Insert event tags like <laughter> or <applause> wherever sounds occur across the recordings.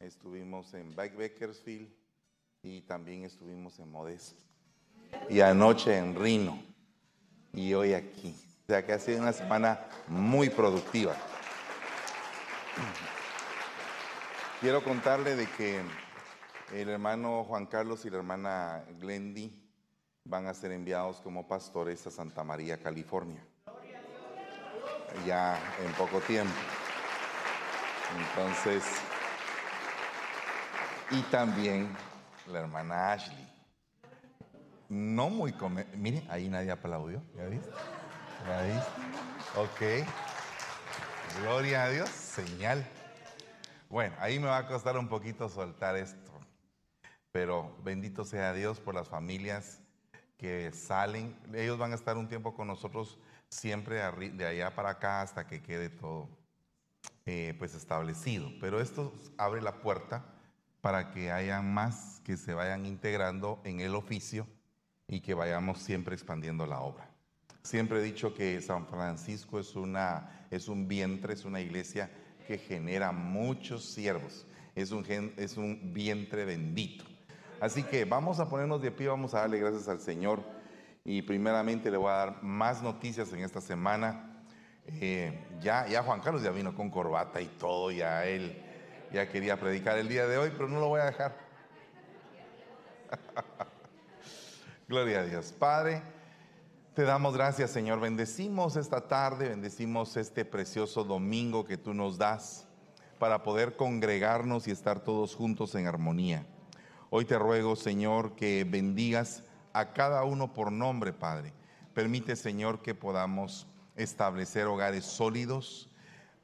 estuvimos en Bakersfield y también estuvimos en Modesto. Y anoche en Rino y hoy aquí. O sea que ha sido una semana muy productiva. Quiero contarle de que el hermano Juan Carlos y la hermana Glendy van a ser enviados como pastores a Santa María, California. Ya en poco tiempo. Entonces, y también la hermana Ashley. No muy come Mire, ahí nadie aplaudió. ¿Ya viste? ¿Ya? Ok. Gloria a Dios. Señal. Bueno, ahí me va a costar un poquito soltar esto. Pero bendito sea Dios por las familias que salen. Ellos van a estar un tiempo con nosotros siempre de allá para acá hasta que quede todo eh, pues establecido. Pero esto abre la puerta para que haya más que se vayan integrando en el oficio y que vayamos siempre expandiendo la obra. Siempre he dicho que San Francisco es, una, es un vientre, es una iglesia que genera muchos siervos, es un, es un vientre bendito. Así que vamos a ponernos de pie, vamos a darle gracias al Señor y primeramente le voy a dar más noticias en esta semana. Eh, ya, ya Juan Carlos ya vino con corbata y todo, ya él ya quería predicar el día de hoy, pero no lo voy a dejar. <laughs> Gloria a Dios. Padre, te damos gracias, Señor. Bendecimos esta tarde, bendecimos este precioso domingo que tú nos das para poder congregarnos y estar todos juntos en armonía. Hoy te ruego, Señor, que bendigas a cada uno por nombre, Padre. Permite, Señor, que podamos establecer hogares sólidos,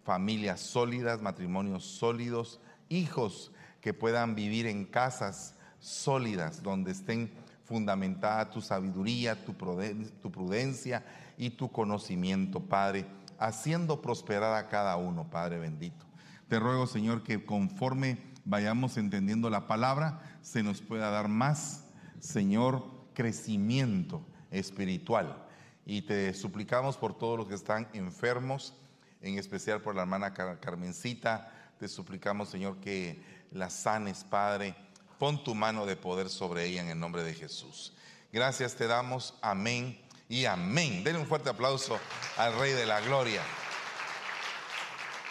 familias sólidas, matrimonios sólidos, hijos que puedan vivir en casas sólidas donde estén fundamentada tu sabiduría, tu prudencia y tu conocimiento, Padre, haciendo prosperar a cada uno, Padre bendito. Te ruego, Señor, que conforme vayamos entendiendo la palabra, se nos pueda dar más, Señor, crecimiento espiritual. Y te suplicamos por todos los que están enfermos, en especial por la hermana Carmencita. Te suplicamos, Señor, que la sanes, Padre. Pon tu mano de poder sobre ella en el nombre de Jesús. Gracias te damos. Amén y amén. Denle un fuerte aplauso al Rey de la Gloria.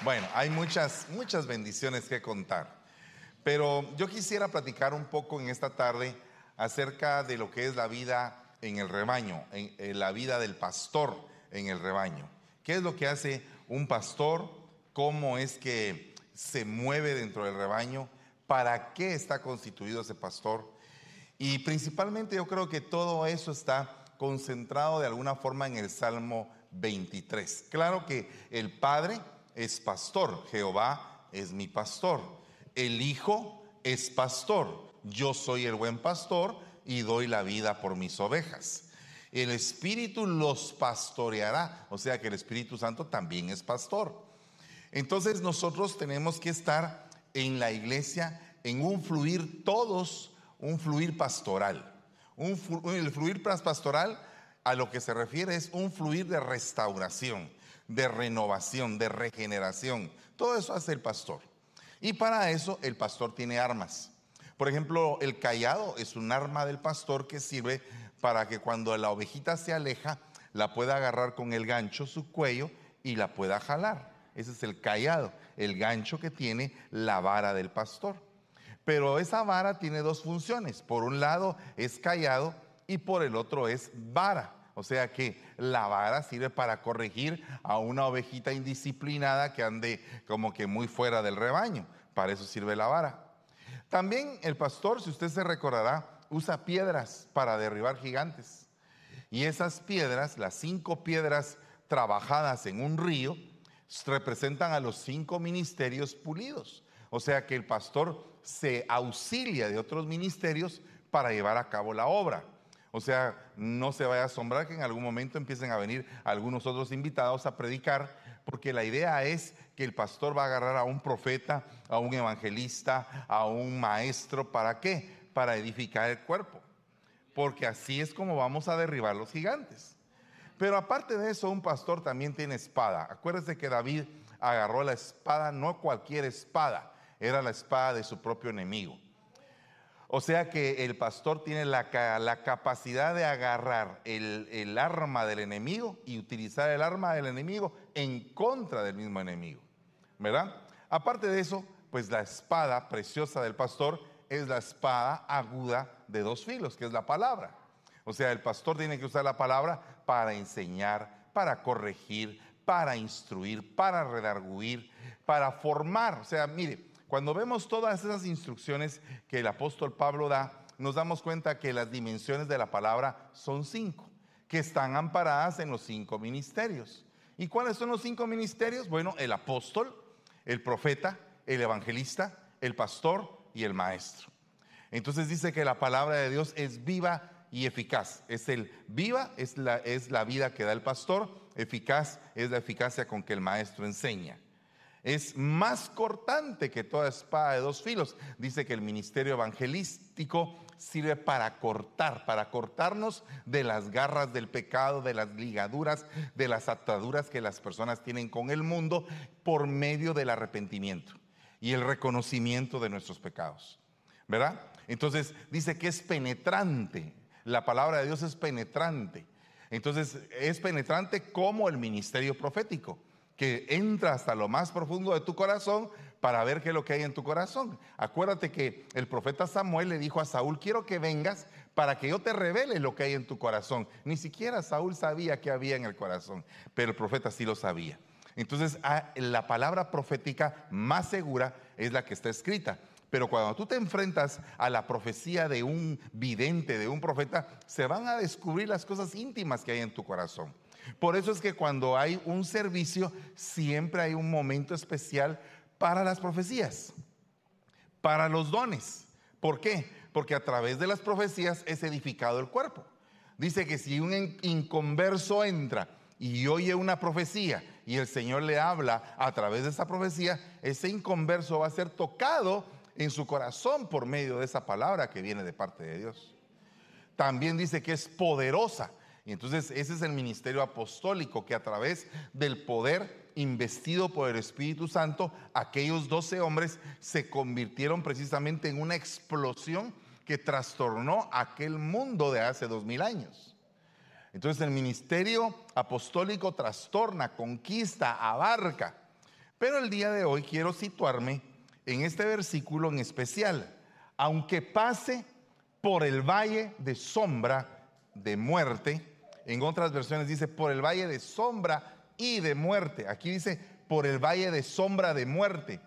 Bueno, hay muchas, muchas bendiciones que contar. Pero yo quisiera platicar un poco en esta tarde acerca de lo que es la vida en el rebaño, en, la vida del pastor en el rebaño. ¿Qué es lo que hace un pastor, cómo es que se mueve dentro del rebaño, para qué está constituido ese pastor. Y principalmente yo creo que todo eso está concentrado de alguna forma en el Salmo 23. Claro que el Padre es pastor, Jehová es mi pastor, el Hijo es pastor, yo soy el buen pastor y doy la vida por mis ovejas el Espíritu los pastoreará. O sea que el Espíritu Santo también es pastor. Entonces nosotros tenemos que estar en la iglesia en un fluir todos, un fluir pastoral. Un, el fluir pastoral a lo que se refiere es un fluir de restauración, de renovación, de regeneración. Todo eso hace el pastor. Y para eso el pastor tiene armas. Por ejemplo, el callado es un arma del pastor que sirve para que cuando la ovejita se aleja, la pueda agarrar con el gancho, su cuello, y la pueda jalar. Ese es el callado, el gancho que tiene la vara del pastor. Pero esa vara tiene dos funciones. Por un lado es callado y por el otro es vara. O sea que la vara sirve para corregir a una ovejita indisciplinada que ande como que muy fuera del rebaño. Para eso sirve la vara. También el pastor, si usted se recordará, usa piedras para derribar gigantes. Y esas piedras, las cinco piedras trabajadas en un río, representan a los cinco ministerios pulidos. O sea que el pastor se auxilia de otros ministerios para llevar a cabo la obra. O sea, no se vaya a asombrar que en algún momento empiecen a venir algunos otros invitados a predicar, porque la idea es que el pastor va a agarrar a un profeta, a un evangelista, a un maestro, ¿para qué? Para edificar el cuerpo, porque así es como vamos a derribar los gigantes. Pero aparte de eso, un pastor también tiene espada. Acuérdese que David agarró la espada, no cualquier espada, era la espada de su propio enemigo. O sea que el pastor tiene la, capacidad de agarrar el, el, arma del enemigo y utilizar el arma del enemigo en contra del mismo enemigo. ¿Verdad? Aparte de eso, pues la espada preciosa del pastor es la espada aguda de dos filos, que es la palabra. O sea, el pastor tiene que usar la palabra para enseñar, para corregir, para instruir, para redarguir, para formar. O sea, mire, cuando vemos todas esas instrucciones que el apóstol Pablo da, nos damos cuenta que las dimensiones de la palabra son cinco, que están amparadas en los cinco ministerios. ¿Y cuáles son los cinco ministerios? Bueno, el apóstol, el profeta, el evangelista, el pastor y el maestro. Entonces dice que la palabra de Dios es viva y eficaz. Es el viva, es la, es la vida que da el pastor, eficaz es la eficacia con que el maestro enseña es más cortante que toda espada de dos filos. Dice que el ministerio evangelístico sirve para cortar, para cortarnos de las garras del pecado, de las ligaduras, de las ataduras que las personas tienen con el mundo por medio del arrepentimiento y el reconocimiento de nuestros pecados. ¿Verdad? Entonces dice que es penetrante. La palabra de Dios es penetrante. Entonces es penetrante como el ministerio profético que entra hasta lo más profundo de tu corazón para ver qué es lo que hay en tu corazón. Acuérdate que el profeta Samuel le dijo a Saúl, quiero que vengas para que yo te revele lo que hay en tu corazón. Ni siquiera Saúl sabía qué había en el corazón, pero el profeta sí lo sabía. Entonces, ah, la palabra profética más segura es la que está escrita. Pero cuando tú te enfrentas a la profecía de un vidente, de un profeta, se van a descubrir las cosas íntimas que hay en tu corazón. Por eso es que cuando hay un servicio, siempre hay un momento especial para las profecías, para los dones. ¿Por qué? Porque a través de las profecías es edificado el cuerpo. Dice que si un inconverso entra y oye una profecía y el Señor le habla a través de esa profecía, ese inconverso va a ser tocado en su corazón por medio de esa palabra que viene de parte de Dios. También dice que es poderosa. Y entonces ese es el ministerio apostólico que a través del poder investido por el Espíritu Santo, aquellos doce hombres se convirtieron precisamente en una explosión que trastornó aquel mundo de hace dos mil años. Entonces el ministerio apostólico trastorna, conquista, abarca. Pero el día de hoy quiero situarme en este versículo en especial. Aunque pase por el valle de sombra de muerte, en otras versiones dice por el valle de sombra y de muerte. Aquí dice por el valle de sombra de muerte.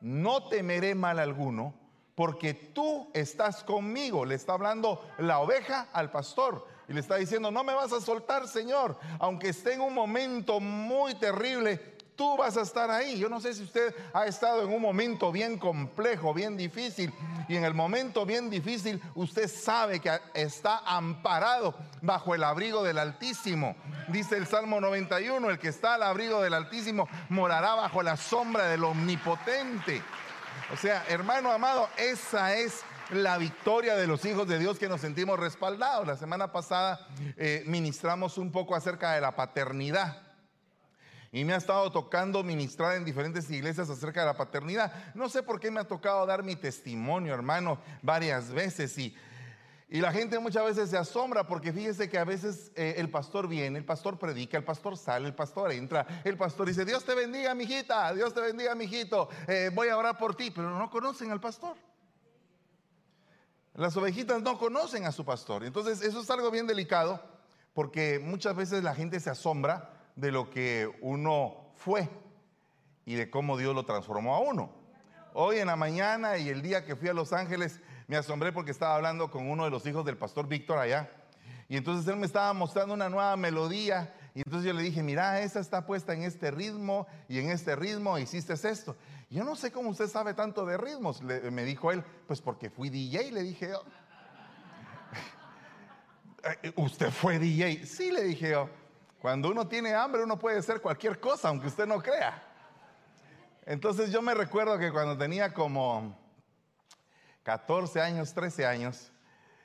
No temeré mal alguno porque tú estás conmigo. Le está hablando la oveja al pastor y le está diciendo, no me vas a soltar, Señor, aunque esté en un momento muy terrible, tú vas a estar ahí. Yo no sé si usted ha estado en un momento bien complejo, bien difícil, y en el momento bien difícil usted sabe que está amparado bajo el abrigo del Altísimo. Dice el Salmo 91, el que está al abrigo del Altísimo morará bajo la sombra del Omnipotente. O sea, hermano amado, esa es la victoria de los hijos de Dios que nos sentimos respaldados. La semana pasada eh, ministramos un poco acerca de la paternidad y me ha estado tocando ministrar en diferentes iglesias acerca de la paternidad. No sé por qué me ha tocado dar mi testimonio, hermano, varias veces y, y la gente muchas veces se asombra porque fíjese que a veces eh, el pastor viene, el pastor predica, el pastor sale, el pastor entra, el pastor dice, Dios te bendiga, mijita, Dios te bendiga, mijito, eh, voy a orar por ti, pero no conocen al pastor. Las ovejitas no conocen a su pastor. Entonces, eso es algo bien delicado porque muchas veces la gente se asombra de lo que uno fue y de cómo Dios lo transformó a uno. Hoy en la mañana y el día que fui a Los Ángeles, me asombré porque estaba hablando con uno de los hijos del pastor Víctor allá. Y entonces él me estaba mostrando una nueva melodía. Y entonces yo le dije, mira, esa está puesta en este ritmo y en este ritmo hiciste esto. Yo no sé cómo usted sabe tanto de ritmos, me dijo él, pues porque fui DJ, le dije yo. <laughs> ¿Usted fue DJ? Sí, le dije yo. Cuando uno tiene hambre, uno puede hacer cualquier cosa, aunque usted no crea. Entonces yo me recuerdo que cuando tenía como 14 años, 13 años,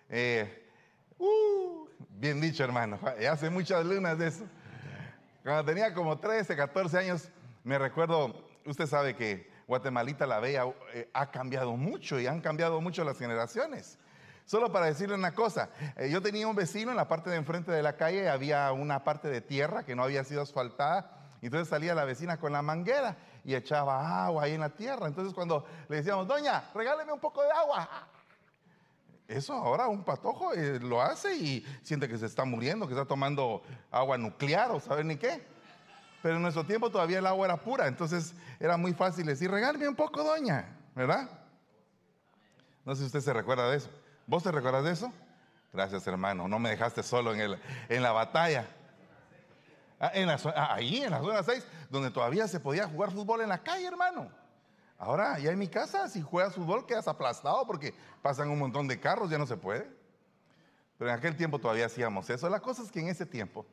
eh, uh, bien dicho hermano, <laughs> hace muchas lunas de eso. Cuando tenía como 13, 14 años, me recuerdo, usted sabe que Guatemalita la Bella eh, ha cambiado mucho y han cambiado mucho las generaciones. Solo para decirle una cosa, eh, yo tenía un vecino en la parte de enfrente de la calle, había una parte de tierra que no había sido asfaltada, entonces salía la vecina con la manguera y echaba agua ahí en la tierra. Entonces cuando le decíamos, doña, regáleme un poco de agua. Eso ahora un patojo eh, lo hace y siente que se está muriendo, que está tomando agua nuclear o saber ni qué. Pero en nuestro tiempo todavía el agua era pura, entonces era muy fácil decir, regáleme un poco, doña, ¿verdad? No sé si usted se recuerda de eso. ¿Vos te recuerdas de eso? Gracias, hermano. No me dejaste solo en, el, en la batalla. Ah, ah, ahí, en la zona 6, donde todavía se podía jugar fútbol en la calle, hermano. Ahora, ya en mi casa, si juegas fútbol, quedas aplastado porque pasan un montón de carros, ya no se puede. Pero en aquel tiempo todavía hacíamos eso. La cosa es que en ese tiempo,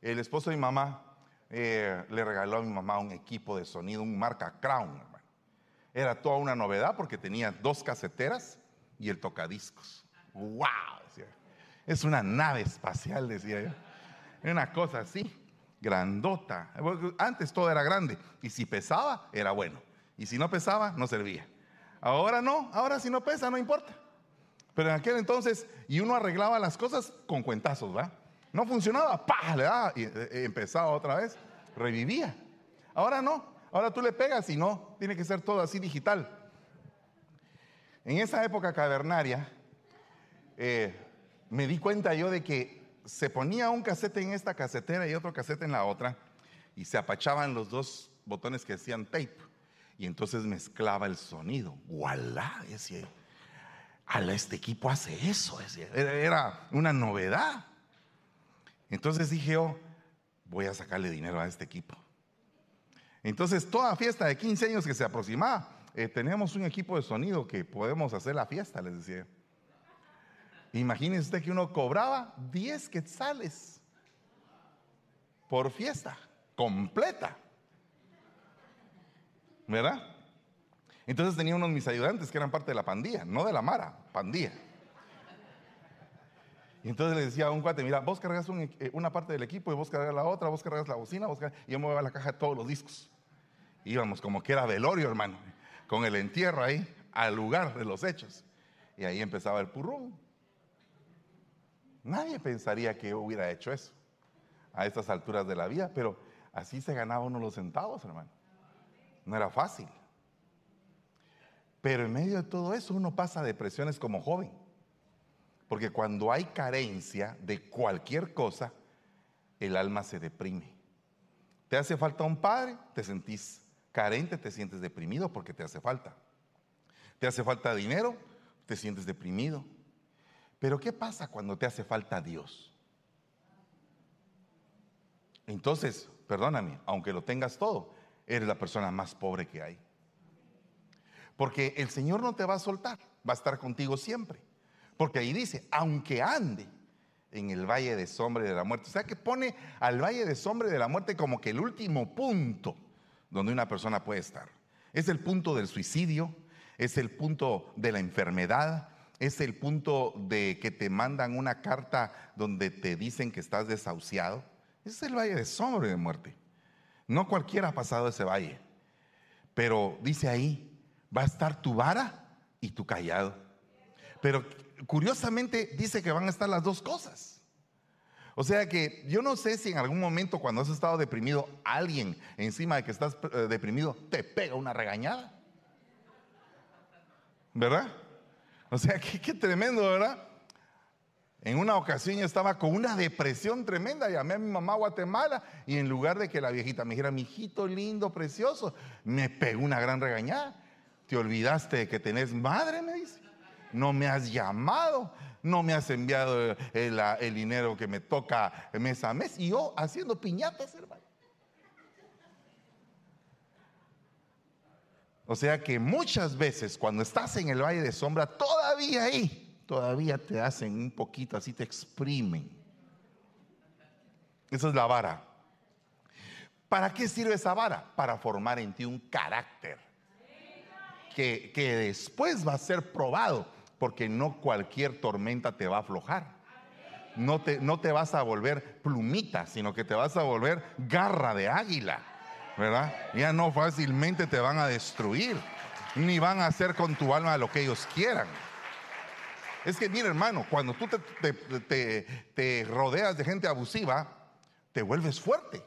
el esposo de mi mamá eh, le regaló a mi mamá un equipo de sonido, un marca Crown, hermano. Era toda una novedad porque tenía dos caseteras y el tocadiscos. ¡Wow! Es una nave espacial, decía yo. Una cosa así, grandota. Antes todo era grande y si pesaba, era bueno. Y si no pesaba, no servía. Ahora no, ahora si no pesa, no importa. Pero en aquel entonces, y uno arreglaba las cosas con cuentazos, ¿va? No funcionaba, ¡pah! Le daba y eh, empezaba otra vez, revivía. Ahora no, ahora tú le pegas y no, tiene que ser todo así digital. En esa época cavernaria, eh, me di cuenta yo de que se ponía un casete en esta casetera y otro casete en la otra, y se apachaban los dos botones que decían tape, y entonces mezclaba el sonido. ¡Voilá! Decía, este equipo hace eso, era una novedad. Entonces dije yo, voy a sacarle dinero a este equipo. Entonces, toda fiesta de 15 años que se aproximaba, eh, tenemos un equipo de sonido que podemos hacer la fiesta, les decía. Imagínense usted que uno cobraba 10 quetzales por fiesta completa. ¿Verdad? Entonces tenía unos mis ayudantes que eran parte de la pandilla, no de la Mara, pandilla. Y entonces le decía a un cuate, mira, vos cargas eh, una parte del equipo y vos cargas la otra, vos cargas la bocina, vos y yo me a la caja de todos los discos. Íbamos como que era velorio, hermano con el entierro ahí, al lugar de los hechos. Y ahí empezaba el purrún. Nadie pensaría que yo hubiera hecho eso a estas alturas de la vida, pero así se ganaba uno los centavos, hermano. No era fácil. Pero en medio de todo eso uno pasa depresiones como joven. Porque cuando hay carencia de cualquier cosa, el alma se deprime. Te hace falta un padre, te sentís carente, te sientes deprimido porque te hace falta. Te hace falta dinero, te sientes deprimido. Pero ¿qué pasa cuando te hace falta Dios? Entonces, perdóname, aunque lo tengas todo, eres la persona más pobre que hay. Porque el Señor no te va a soltar, va a estar contigo siempre. Porque ahí dice, aunque ande en el valle de sombra de la muerte. O sea que pone al valle de sombra de la muerte como que el último punto donde una persona puede estar. Es el punto del suicidio, es el punto de la enfermedad, es el punto de que te mandan una carta donde te dicen que estás desahuciado. Es el valle de sombra y de muerte. No cualquiera ha pasado ese valle. Pero dice ahí, va a estar tu vara y tu callado. Pero curiosamente dice que van a estar las dos cosas. O sea que yo no sé si en algún momento cuando has estado deprimido, alguien encima de que estás eh, deprimido te pega una regañada. ¿Verdad? O sea, <laughs> qué, qué tremendo, ¿verdad? En una ocasión yo estaba con una depresión tremenda, llamé a mi mamá a Guatemala y en lugar de que la viejita me dijera, mi hijito lindo, precioso, me pegó una gran regañada. Te olvidaste de que tenés madre, me dice. No me has llamado no me has enviado el, dinero que me toca mes a mes. Y yo haciendo piñatas, hermano. O sea que muchas veces cuando estás en el valle de sombra, todavía ahí, todavía te hacen un poquito, así te exprimen. Esa es la vara. ¿Para qué sirve esa vara? Para formar en ti un carácter que, que después va a ser probado porque no cualquier tormenta te va a aflojar. No te, no te vas a volver plumita, sino que te vas a volver garra de águila. ¿verdad? Ya no fácilmente te van a destruir, ni van a hacer con tu alma lo que ellos quieran. Es que, mira, hermano, cuando tú te, rodeas de gente abusiva, te vuelves fuerte.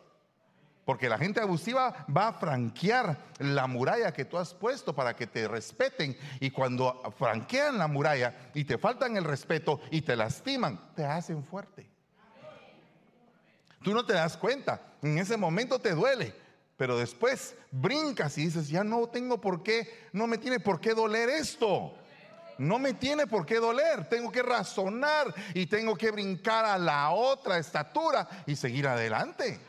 Porque la gente abusiva va a franquear la muralla que tú has puesto para que te respeten. Y cuando franquean la muralla y te faltan el respeto y te lastiman, te hacen fuerte. Tú no te das cuenta. En ese momento te duele. Pero después brincas y dices, ya no tengo por qué, no me tiene por qué doler esto. No me tiene por qué doler. Tengo que razonar y tengo que brincar a la otra estatura y seguir adelante.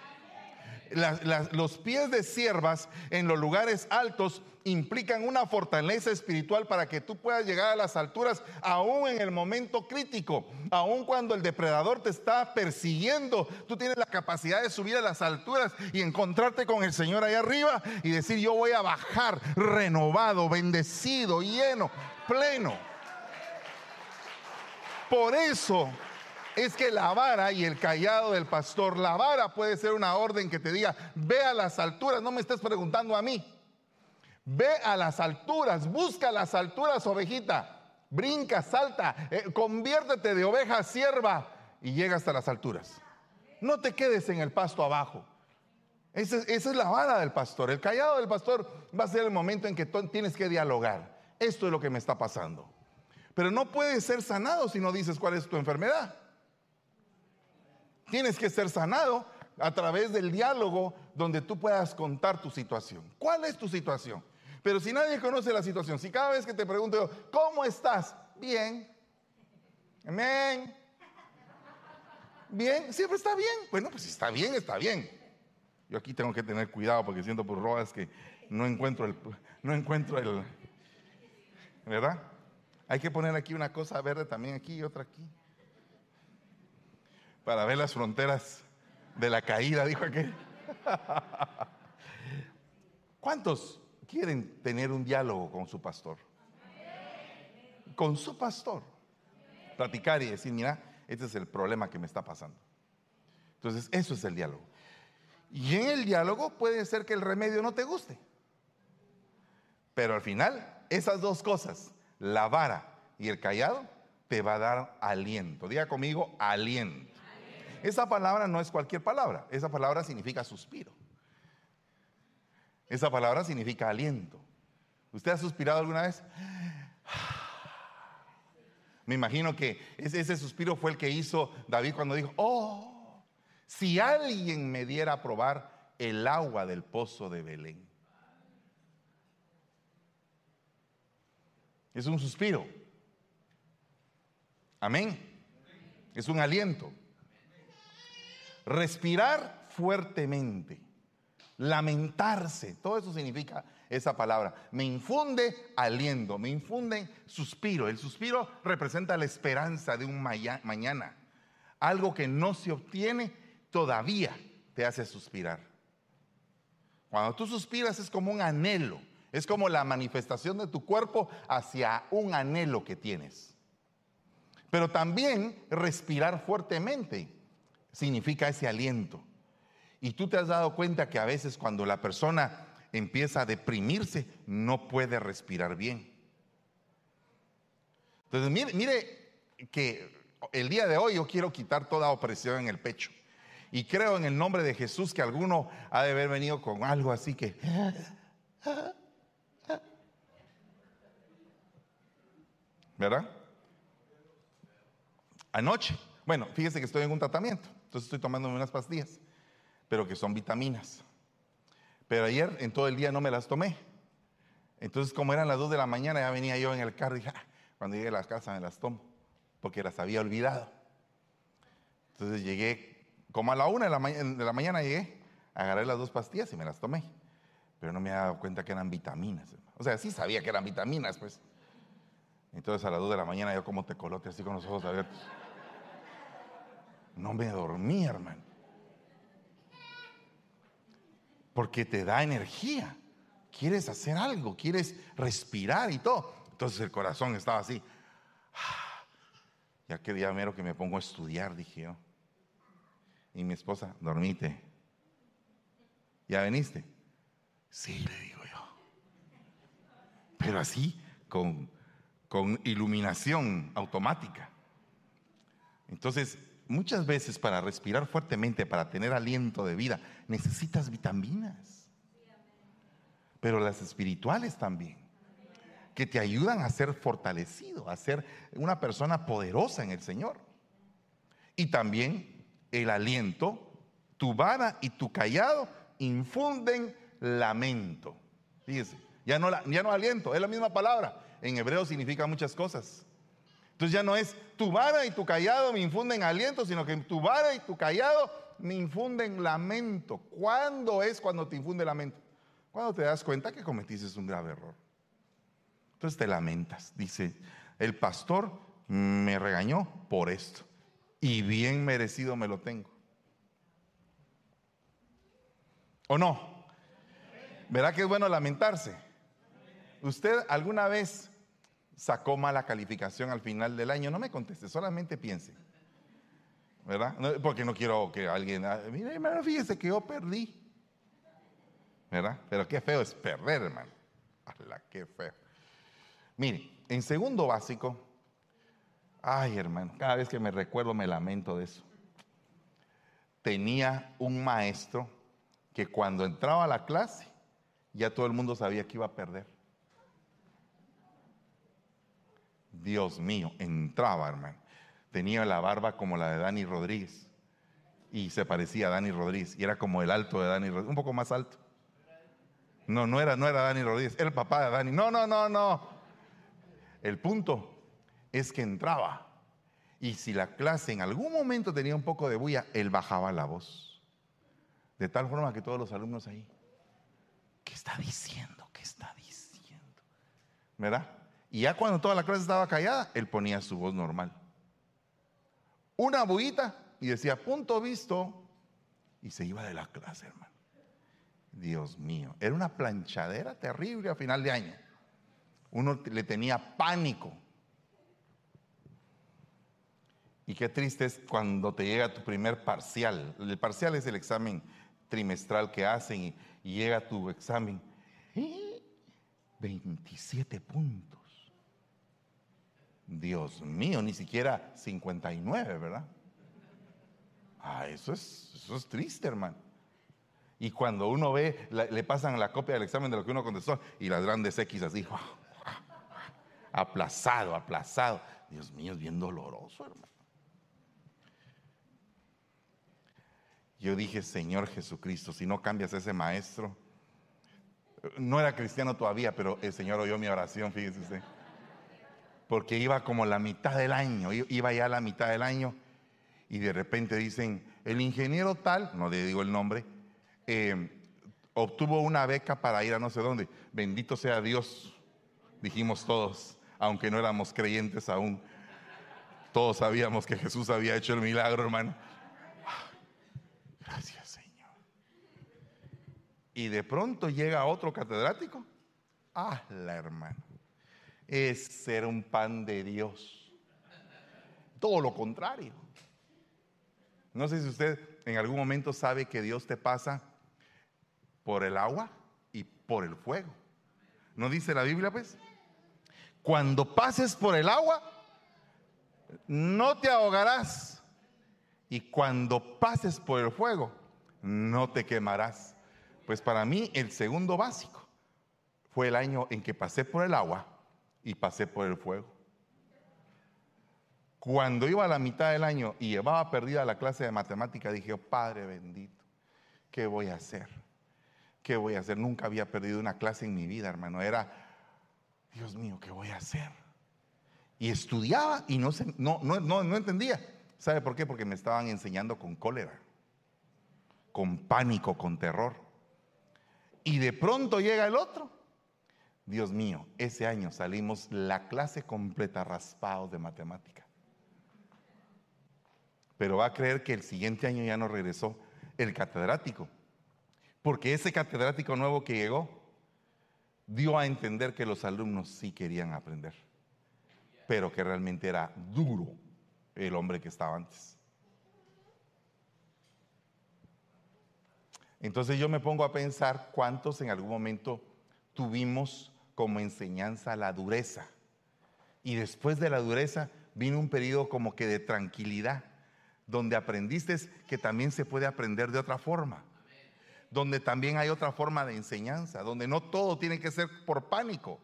Los pies de siervas en los lugares altos implican una fortaleza espiritual para que tú puedas llegar a las alturas aún en el momento crítico, aún cuando el depredador te está persiguiendo, tú tienes la capacidad de subir a las alturas y encontrarte con el Señor ahí arriba y decir yo voy a bajar renovado, bendecido, lleno, pleno. Por eso es que la vara y el callado del pastor, la vara puede ser una orden que te diga, ve a las alturas, no me estés preguntando a mí. Ve a las alturas, busca las alturas, ovejita. Brinca, salta, eh, conviértete de oveja sierva y llega hasta las alturas. No te quedes en el pasto abajo. Esa, esa, es la vara del pastor. El callado del pastor va a ser el momento en que tienes que dialogar. Esto es lo que me está pasando. Pero no puedes ser sanado si no dices cuál es tu enfermedad. Tienes que ser sanado a través del diálogo donde tú puedas contar tu situación. ¿Cuál es tu situación? Pero si nadie conoce la situación, si cada vez que te pregunto, ¿cómo estás? Bien. Amén. Bien, siempre está bien. Bueno, pues si está bien, está bien. Yo aquí tengo que tener cuidado porque siento por robas que no encuentro el, no encuentro el, ¿verdad? Hay que poner aquí una cosa verde también aquí y otra aquí. Para ver las fronteras de la caída, dijo aquel. <laughs> ¿Cuántos quieren tener un diálogo con su pastor. Con su pastor. Platicar y decir, mira, este es el problema que me está pasando. Entonces, eso es el diálogo. Y en el diálogo puede ser que el remedio no te guste. Pero al final, esas dos cosas, la vara y el callado, te va a dar aliento. Diga conmigo, aliento. Esa palabra no es cualquier palabra. Esa palabra significa suspiro. Esa palabra significa aliento. ¿Usted ha suspirado alguna vez? <sighs> Me imagino que ese, suspiro fue el que hizo David cuando dijo, oh, si alguien me diera a probar el agua del pozo de Belén. Es un suspiro. Amén. Es un aliento. Respirar fuertemente lamentarse, todo eso significa esa palabra. Me infunde aliento, me infunde suspiro. El suspiro representa la esperanza de un mañana. Algo que no se obtiene todavía te hace suspirar. Cuando tú suspiras es como un anhelo, es como la manifestación de tu cuerpo hacia un anhelo que tienes. Pero también respirar fuertemente significa ese aliento. Y tú te has dado cuenta que a veces cuando la persona empieza a deprimirse, no puede respirar bien. Entonces, mire, mire que el día de hoy yo quiero quitar toda opresión en el pecho. Y creo en el nombre de Jesús que alguno ha de haber venido con algo así que... ¿Verdad? Anoche, bueno, fíjese que estoy en un tratamiento, entonces estoy tomándome unas pastillas pero que son vitaminas. Pero ayer en todo el día no me las tomé. Entonces, como eran las 2 de la mañana, ya venía yo en el carro y dije, ah, cuando llegue a la casa me las tomo, porque las había olvidado. Entonces llegué, como a la 1 de la, mañana llegué, agarré las dos pastillas y me las tomé. Pero no me había dado cuenta que eran vitaminas. O sea, sí sabía que eran vitaminas, pues. Entonces a las 2 de la mañana yo como tecolote así con los ojos abiertos. No me dormí, hermano porque te da energía. Quieres hacer algo, quieres respirar y todo. Entonces el corazón estaba así. Ya que día mero que me pongo a estudiar, dije yo. Y mi esposa, dormite. ¿Ya veniste? Sí, le digo yo. Pero así, con, con iluminación automática. Entonces, muchas veces para respirar fuertemente, para tener aliento de vida, necesitas vitaminas. Pero las espirituales también, que te ayudan a ser fortalecido, a ser una persona poderosa en el Señor. Y también el aliento, tu vara y tu callado infunden lamento. Fíjese, ya no, ya no aliento, es la misma palabra. En hebreo significa muchas cosas. Entonces ya no es tu vara y tu callado me infunden aliento, sino que tu vara y tu callado me infunden lamento. ¿Cuándo es cuando te infunde lamento? Cuando te das cuenta que cometiste un grave error. Entonces te lamentas. Dice, el pastor me regañó por esto y bien merecido me lo tengo. ¿O no? ¿Verdad que es bueno lamentarse? ¿Usted alguna vez sacó mala calificación al final del año, no me conteste, solamente piense. ¿Verdad? porque no quiero que alguien, ah, mire hermano, fíjese que yo perdí. ¿Verdad? Pero qué feo es perder, hermano. ¡Hala, qué feo! Mire, en segundo básico, ay hermano, cada vez que me recuerdo me lamento de eso. Tenía un maestro que cuando entraba a la clase ya todo el mundo sabía que iba a perder. Dios mío, entraba, hermano. Tenía la barba como la de Dani Rodríguez. Y se parecía a Dani Rodríguez. Y era como el alto de Dani Rodríguez, un poco más alto. No, no era, no era Dani Rodríguez, era el papá de Dani. No, no, no, no. El punto es que entraba. Y si la clase en algún momento tenía un poco de bulla, él bajaba la voz. De tal forma que todos los alumnos ahí, ¿qué está diciendo? ¿Qué está diciendo? ¿Verdad? Y ya cuando toda la clase estaba callada, él ponía su voz normal. Una buita y decía, punto visto. Y se iba de la clase, hermano. Dios mío, era una planchadera terrible a final de año. Uno le tenía pánico. Y qué triste es cuando te llega tu primer parcial. El parcial es el examen trimestral que hacen y, llega tu examen. 27 puntos. Dios mío, ni siquiera 59, ¿verdad? Ah, eso es, eso es triste, hermano. Y cuando uno ve, le pasan la copia del examen de lo que uno contestó y las grandes X así, <laughs> aplazado, aplazado. Dios mío, es bien doloroso, hermano. Yo dije, Señor Jesucristo, si no cambias ese maestro, no era cristiano todavía, pero el Señor oyó mi oración, fíjese usted porque iba como la mitad del año, iba ya la mitad del año y de repente dicen, el ingeniero tal, no le digo el nombre, eh, obtuvo una beca para ir a no sé dónde. Bendito sea Dios, dijimos todos, aunque no éramos creyentes aún. Todos sabíamos que Jesús había hecho el milagro, hermano. Gracias, Señor. Y de pronto llega otro catedrático. Ah, la hermana es ser un pan de Dios. Todo lo contrario. No sé si usted en algún momento sabe que Dios te pasa por el agua y por el fuego. ¿No dice la Biblia pues? Cuando pases por el agua, no te ahogarás. Y cuando pases por el fuego, no te quemarás. Pues para mí el segundo básico fue el año en que pasé por el agua y pasé por el fuego. Cuando iba a la mitad del año y llevaba perdida la clase de matemática, dije, oh, Padre bendito, ¿qué voy a hacer? ¿Qué voy a hacer? Nunca había perdido una clase en mi vida, hermano. Era, Dios mío, ¿qué voy a hacer? Y estudiaba y no, no, no, no, no entendía. ¿Sabe por qué? Porque me estaban enseñando con cólera, con pánico, con terror. Y de pronto llega el otro Dios mío, ese año salimos la clase completa raspados de matemática. Pero va a creer que el siguiente año ya no regresó el catedrático. Porque ese catedrático nuevo que llegó dio a entender que los alumnos sí querían aprender. Pero que realmente era duro el hombre que estaba antes. Entonces yo me pongo a pensar cuántos en algún momento tuvimos como enseñanza la dureza. Y después de la dureza vino un periodo como que de tranquilidad, donde aprendiste que también se puede aprender de otra forma, donde también hay otra forma de enseñanza, donde no todo tiene que ser por pánico.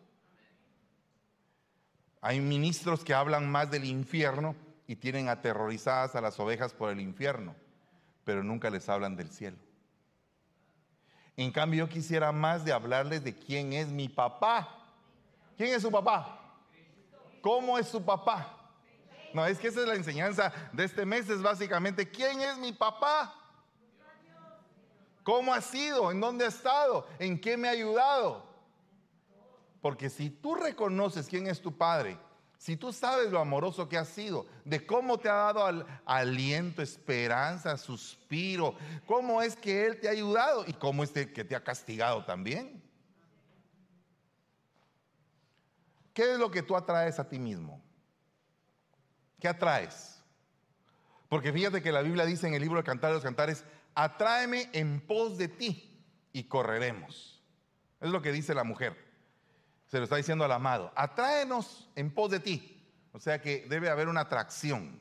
Hay ministros que hablan más del infierno y tienen aterrorizadas a las ovejas por el infierno, pero nunca les hablan del cielo. En cambio, yo quisiera más de hablarles de quién es mi papá. ¿Quién es su papá? ¿Cómo es su papá? No, es que esa es la enseñanza de este mes, es básicamente, ¿quién es mi papá? ¿Cómo ha sido? ¿En dónde ha estado? ¿En qué me ha ayudado? Porque si tú reconoces quién es tu padre, si tú sabes lo amoroso que ha sido, de cómo te ha dado aliento, esperanza, suspiro, cómo es que Él te ha ayudado y cómo es que te ha castigado también. ¿Qué es lo que tú atraes a ti mismo? ¿Qué atraes? Porque fíjate que la Biblia dice en el libro de Cantar de los Cantares, atráeme en pos de ti y correremos. Es lo que dice la mujer se lo está diciendo al amado, atráenos en pos de ti. O sea que debe haber una atracción.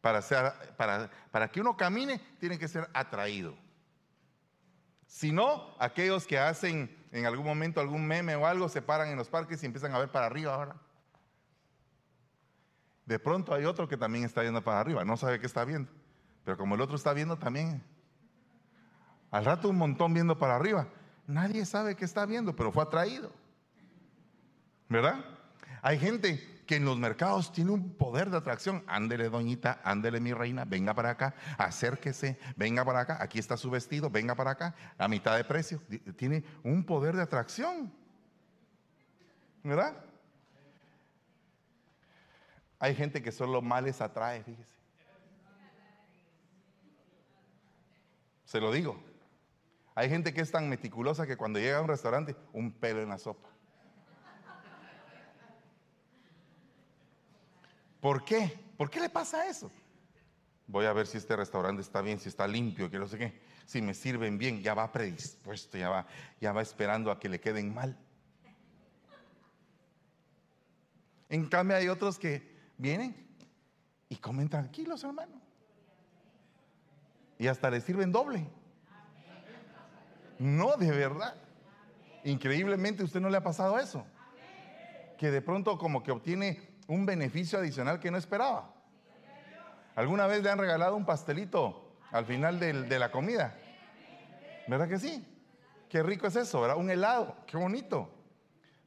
Para, que uno camine, tiene que ser atraído. Si no, aquellos que hacen en algún momento algún meme o algo, se paran en los parques y empiezan a ver para arriba ahora. De pronto hay otro que también está viendo para arriba, no sabe qué está viendo. Pero como el otro está viendo también, al rato un montón viendo para arriba, nadie sabe qué está viendo, pero fue atraído. ¿Verdad? Hay gente que en los mercados tiene un poder de atracción. Ándele, doñita, ándele, mi reina, venga para acá, acérquese, venga para acá, aquí está su vestido, venga para acá, a mitad de precio. Tiene un poder de atracción, ¿verdad? Hay gente que solo males atrae, fíjese. Se lo digo. Hay gente que es tan meticulosa que cuando llega a un restaurante, un pelo en la sopa. ¿Por qué? ¿Por qué le pasa eso? Voy a ver si este restaurante está bien, si está limpio, que no sé qué. Si me sirven bien, ya va predispuesto, ya va, ya va esperando a que le queden mal. En cambio hay otros que vienen y comen tranquilos, hermano. Y hasta le sirven doble. No, de verdad. Increíblemente, ¿usted no le ha pasado eso? Que de pronto como que obtiene un beneficio adicional que no esperaba. ¿Alguna vez le han regalado un pastelito al final de la comida? ¿Verdad que sí? Qué rico es eso, ¿verdad? Un helado, qué bonito.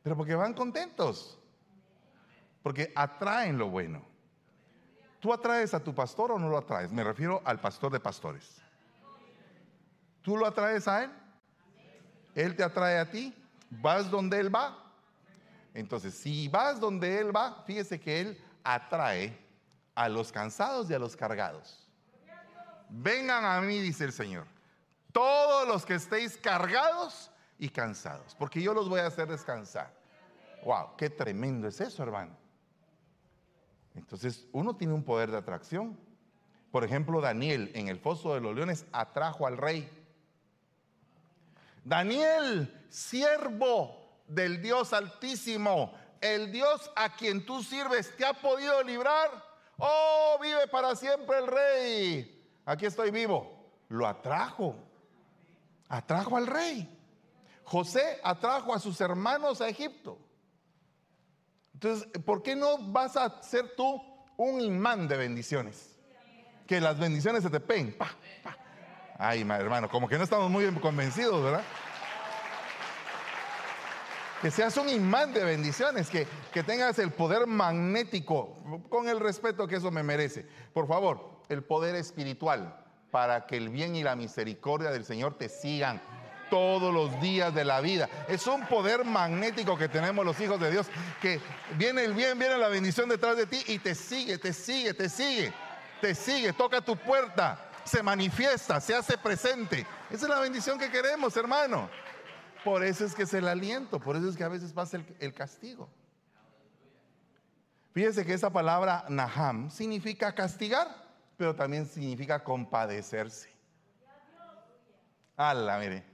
Pero porque van contentos. Porque atraen lo bueno. ¿Tú atraes a tu pastor o no lo atraes? Me refiero al pastor de pastores. ¿Tú lo atraes a él? ¿Él te atrae a ti? ¿Vas donde él va? Entonces, si vas donde Él va, fíjese que Él atrae a los cansados y a los cargados. Vengan a mí, dice el Señor, todos los que estéis cargados y cansados, porque yo los voy a hacer descansar. Wow, qué tremendo es eso, hermano. Entonces, uno tiene un poder de atracción. Por ejemplo, Daniel en el foso de los leones atrajo al rey. Daniel, siervo del Dios altísimo, el Dios a quien tú sirves, ¿te ha podido librar? Oh, vive para siempre el rey. Aquí estoy vivo. Lo atrajo. Atrajo al rey. José atrajo a sus hermanos a Egipto. Entonces, ¿por qué no vas a ser tú un imán de bendiciones? Que las bendiciones se te peguen. Ay, hermano, como que no estamos muy convencidos, ¿verdad? Que seas un imán de bendiciones, que, que tengas el poder magnético, con el respeto que eso me merece. Por favor, el poder espiritual, para que el bien y la misericordia del Señor te sigan todos los días de la vida. Es un poder magnético que tenemos los hijos de Dios, que viene el bien, viene la bendición detrás de ti y te sigue, te sigue, te sigue, te sigue, toca tu puerta, se manifiesta, se hace presente. Esa es la bendición que queremos, hermano. Por eso es que es el aliento, por eso es que a veces pasa el, castigo. Fíjese que esa palabra Naham significa castigar, pero también significa compadecerse. Ala, mire.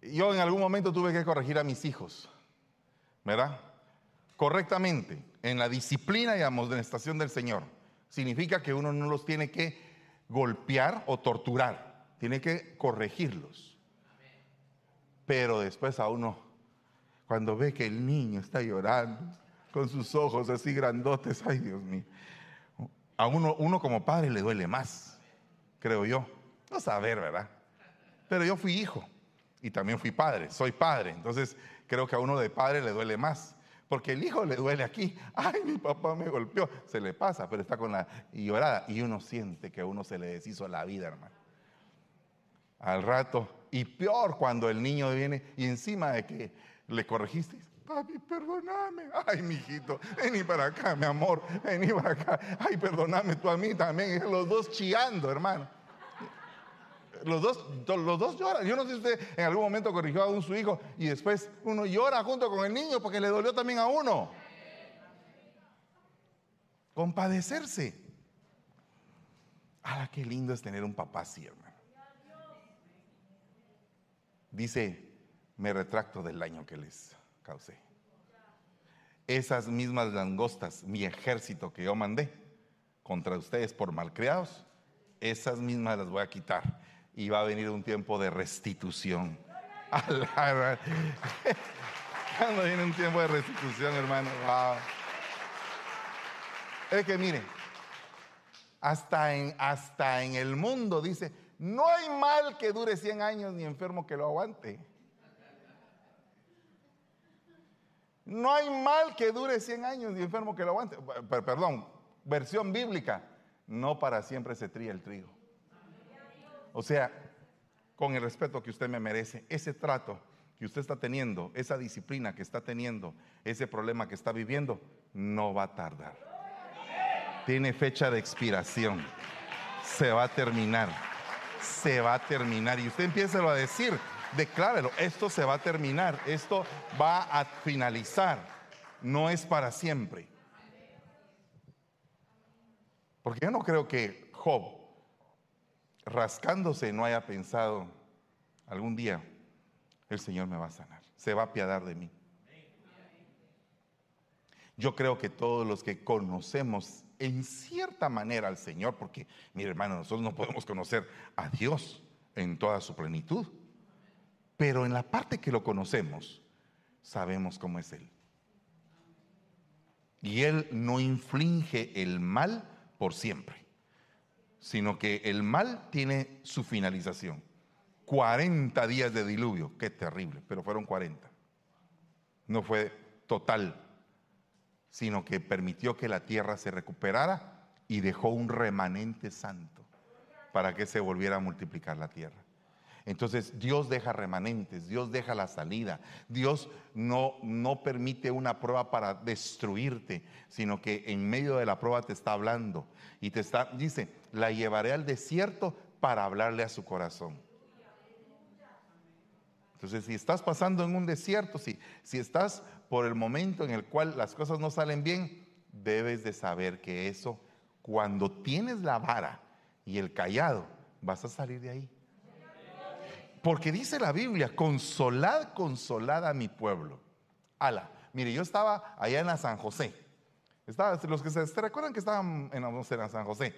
Yo en algún momento tuve que corregir a mis hijos, ¿verdad? Correctamente, en la disciplina y amonestación del Señor. Significa que uno no los tiene que golpear o torturar, tiene que corregirlos. Pero después a uno, cuando ve que el niño está llorando, con sus ojos así grandotes, ay Dios mío, a uno, uno como padre le duele más, creo yo. No saber, ¿verdad? Pero yo fui hijo y también fui padre, soy padre, entonces creo que a uno de padre le duele más. Porque el hijo le duele aquí. Ay, mi papá me golpeó. Se le pasa, pero está con la llorada. Y uno siente que a uno se le deshizo la vida, hermano. Al rato. Y peor cuando el niño viene y encima de que le corregiste, papi, perdóname. Ay, mijito, vení para acá, mi amor, vení para acá. Ay, perdóname tú a mí también. Los dos chillando, hermano. Los dos, los dos lloran. Yo no sé si usted en algún momento corrigió a un su hijo y después uno llora junto con el niño porque le dolió también a uno. Compadecerse. Ah, qué lindo es tener un papá así, hermano. Dice, me retracto del daño que les causé. Esas mismas langostas, mi ejército que yo mandé contra ustedes por malcriados, esas mismas las voy a quitar y va a venir un tiempo de restitución. <laughs> Cuando viene un tiempo de restitución, hermano, Es que mire, hasta en, hasta en el mundo dice, no hay mal que dure 100 años ni enfermo que lo aguante. No hay mal que dure 100 años ni enfermo que lo aguante. Perdón, versión bíblica, no para siempre se tría el trigo. O sea, con el respeto que usted me merece, ese trato que usted está teniendo, esa disciplina que está teniendo, ese problema que está viviendo, no va a tardar. Tiene fecha de expiración. Se va a terminar. Se va a terminar. Y usted empieza a decir, declárelo, esto se va a terminar, esto va a finalizar. No es para siempre. Porque yo no creo que Job rascándose no haya pensado, algún día el Señor me va a sanar, se va a apiadar de mí. Yo creo que todos los que conocemos en cierta manera al Señor, porque mi hermano, nosotros no podemos conocer a Dios en toda su plenitud, pero en la parte que lo conocemos, sabemos cómo es Él. Y Él no inflige el mal por siempre sino que el mal tiene su finalización. 40 días de diluvio, qué terrible, pero fueron 40. No fue total, sino que permitió que la tierra se recuperara y dejó un remanente santo para que se volviera a multiplicar la tierra. Entonces Dios deja remanentes, Dios deja la salida, Dios no, no permite una prueba para destruirte, sino que en medio de la prueba te está hablando y te está, dice, la llevaré al desierto para hablarle a su corazón. Entonces, si estás pasando en un desierto, si, si estás por el momento en el cual las cosas no salen bien, debes de saber que eso, cuando tienes la vara y el callado, vas a salir de ahí. Porque dice la Biblia, consolad, consolad a mi pueblo. Ala, mire, yo estaba allá en la San José. Estaba, los que se, recuerdan que estaban en, en San José.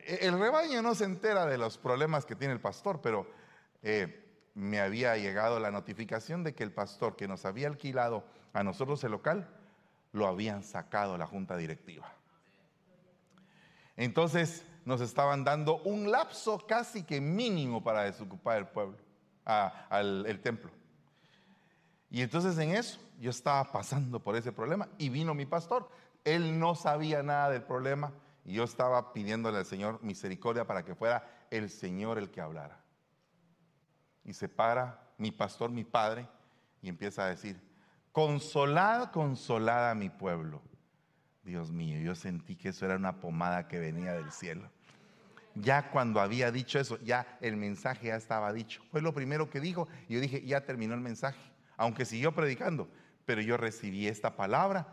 E, el rebaño no se entera de los problemas que tiene el pastor, pero eh, me había llegado la notificación de que el pastor que nos había alquilado a nosotros el local, lo habían sacado la junta directiva. Entonces nos estaban dando un lapso casi que mínimo para desocupar el pueblo al el templo. Y entonces en eso yo estaba pasando por ese problema y vino mi pastor. Él no sabía nada del problema y yo estaba pidiéndole al Señor misericordia para que fuera el Señor el que hablara. Y se para mi pastor, mi padre, y empieza a decir, consolad, consolad a mi pueblo. Dios mío, yo sentí que eso era una pomada que venía del cielo ya cuando había dicho eso, ya el mensaje ya estaba dicho. Fue lo primero que dijo y yo dije, ya terminó el mensaje, aunque siguió predicando, pero yo recibí esta palabra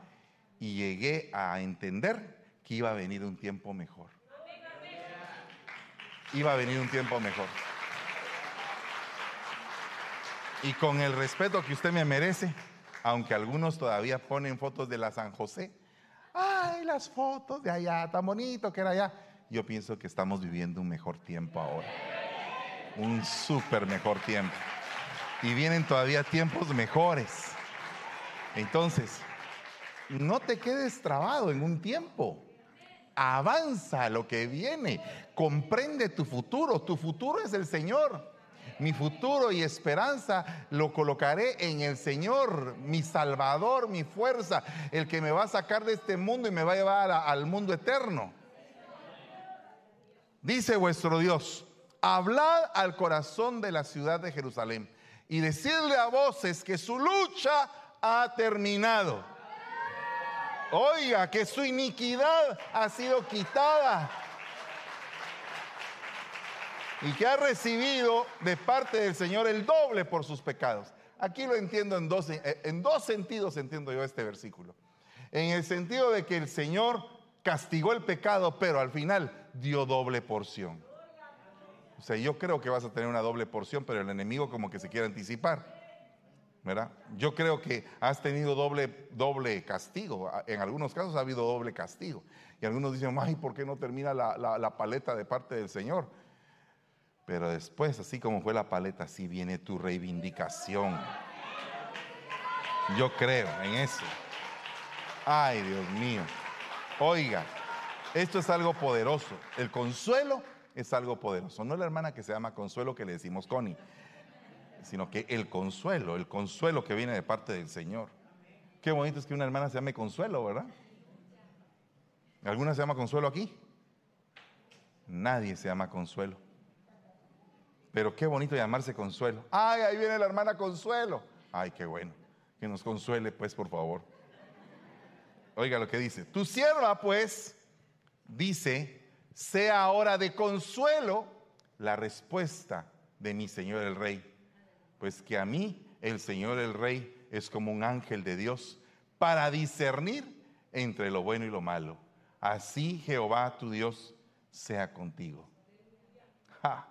y llegué a entender que iba a venir un tiempo mejor. Iba a venir un tiempo mejor. Y con el respeto que usted me merece, aunque algunos todavía ponen fotos de la San José, ay, las fotos de allá, tan bonito que era allá. Yo pienso que estamos viviendo un mejor tiempo ahora. Un súper mejor tiempo. Y vienen todavía tiempos mejores. Entonces, no te quedes trabado en un tiempo. Avanza lo que viene. Comprende tu futuro. Tu futuro es el Señor. Mi futuro y esperanza lo colocaré en el Señor, mi Salvador, mi fuerza, el que me va a sacar de este mundo y me va a llevar al mundo eterno. Dice vuestro Dios, hablad al corazón de la ciudad de Jerusalén y decirle a voces que su lucha ha terminado. Oiga, que su iniquidad ha sido quitada y que ha recibido de parte del Señor el doble por sus pecados. Aquí lo entiendo en dos, eh, en dos sentidos, entiendo yo este versículo. En el sentido de que el Señor castigó el pecado, pero al final dio doble porción. O sea, yo creo que vas a tener una doble porción, pero el enemigo como que se quiere anticipar. ¿verdad? Yo creo que has tenido doble, doble castigo. En algunos casos ha habido doble castigo. Y algunos dicen, ay, ¿por qué no termina la, la paleta de parte del Señor? Pero después, así como fue la paleta, así viene tu reivindicación. Yo creo en eso. Ay, Dios mío. Oiga, esto es algo poderoso. El consuelo es algo poderoso. No la hermana que se llama Consuelo que le decimos Connie, sino que el consuelo, el consuelo que viene de parte del Señor. Qué bonito es que una hermana se llame Consuelo, ¿verdad? ¿Alguna se llama Consuelo aquí? Nadie se llama Consuelo. Pero qué bonito llamarse Consuelo. Ay, ahí viene la hermana Consuelo. Ay, qué bueno. Que nos consuele, pues, por favor. Oiga lo que dice. Tu sierva, pues, dice, sea ahora de consuelo la respuesta de mi Señor el Rey. Pues que a mí el Señor el Rey es como un ángel de Dios para discernir entre lo bueno y lo malo. Así Jehová tu Dios sea contigo. Ja.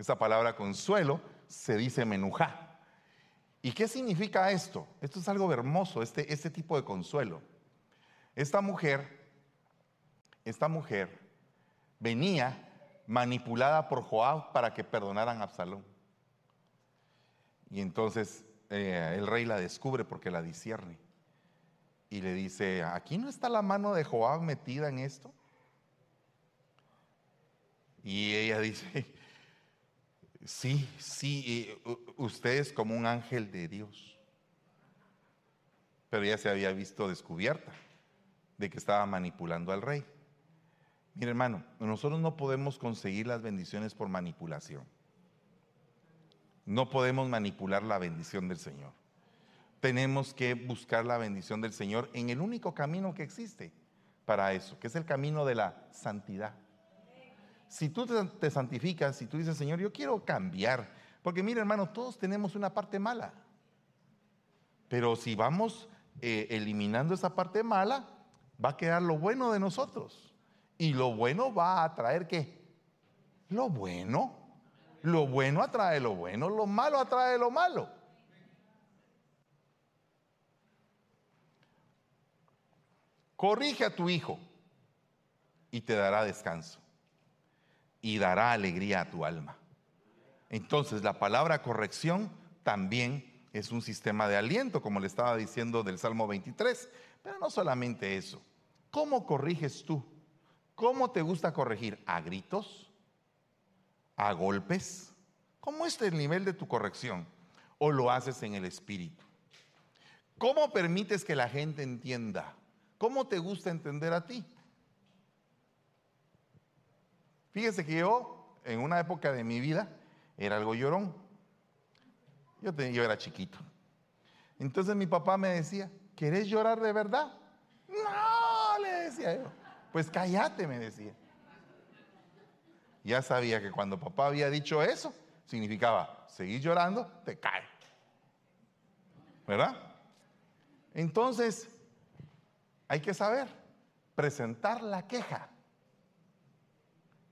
Esa palabra consuelo se dice menujá. ¿Y qué significa esto? Esto es algo hermoso, este, este tipo de consuelo. Esta mujer, esta mujer venía manipulada por Joab para que perdonaran a Absalón. Y entonces eh, el rey la descubre porque la discierne. Y le dice, ¿aquí no está la mano de Joab metida en esto? Y ella <laughs> dice, Sí, sí, usted es como un ángel de Dios. Pero ya se había visto descubierta de que estaba manipulando al rey. Mire hermano, nosotros no podemos conseguir las bendiciones por manipulación. No podemos manipular la bendición del Señor. Tenemos que buscar la bendición del Señor en el único camino que existe para eso, que es el camino de la santidad si tú te santificas, si tú dices, Señor, yo quiero cambiar, porque mire hermano, todos tenemos una parte mala, pero si vamos eh, eliminando esa parte mala, va a quedar lo bueno de nosotros. Y lo bueno va a traer qué? Lo bueno. Lo bueno atrae lo bueno, lo malo atrae lo malo. Corrige a tu hijo y te dará descanso y dará alegría a tu alma. Entonces la palabra corrección también es un sistema de aliento, como le estaba diciendo del Salmo 23. Pero no solamente eso. ¿Cómo corriges tú? ¿Cómo te gusta corregir? ¿A gritos? ¿A golpes? ¿Cómo es el nivel de tu corrección? ¿O lo haces en el espíritu? ¿Cómo permites que la gente entienda? ¿Cómo te gusta entender a ti? Fíjese que yo, en una época de mi vida, era algo llorón. Yo, era chiquito. Entonces mi papá me decía, ¿querés llorar de verdad? No, le decía yo. Pues cállate, me decía. Ya sabía que cuando papá había dicho eso, significaba, seguir llorando, te cae. ¿Verdad? Entonces, hay que saber presentar la queja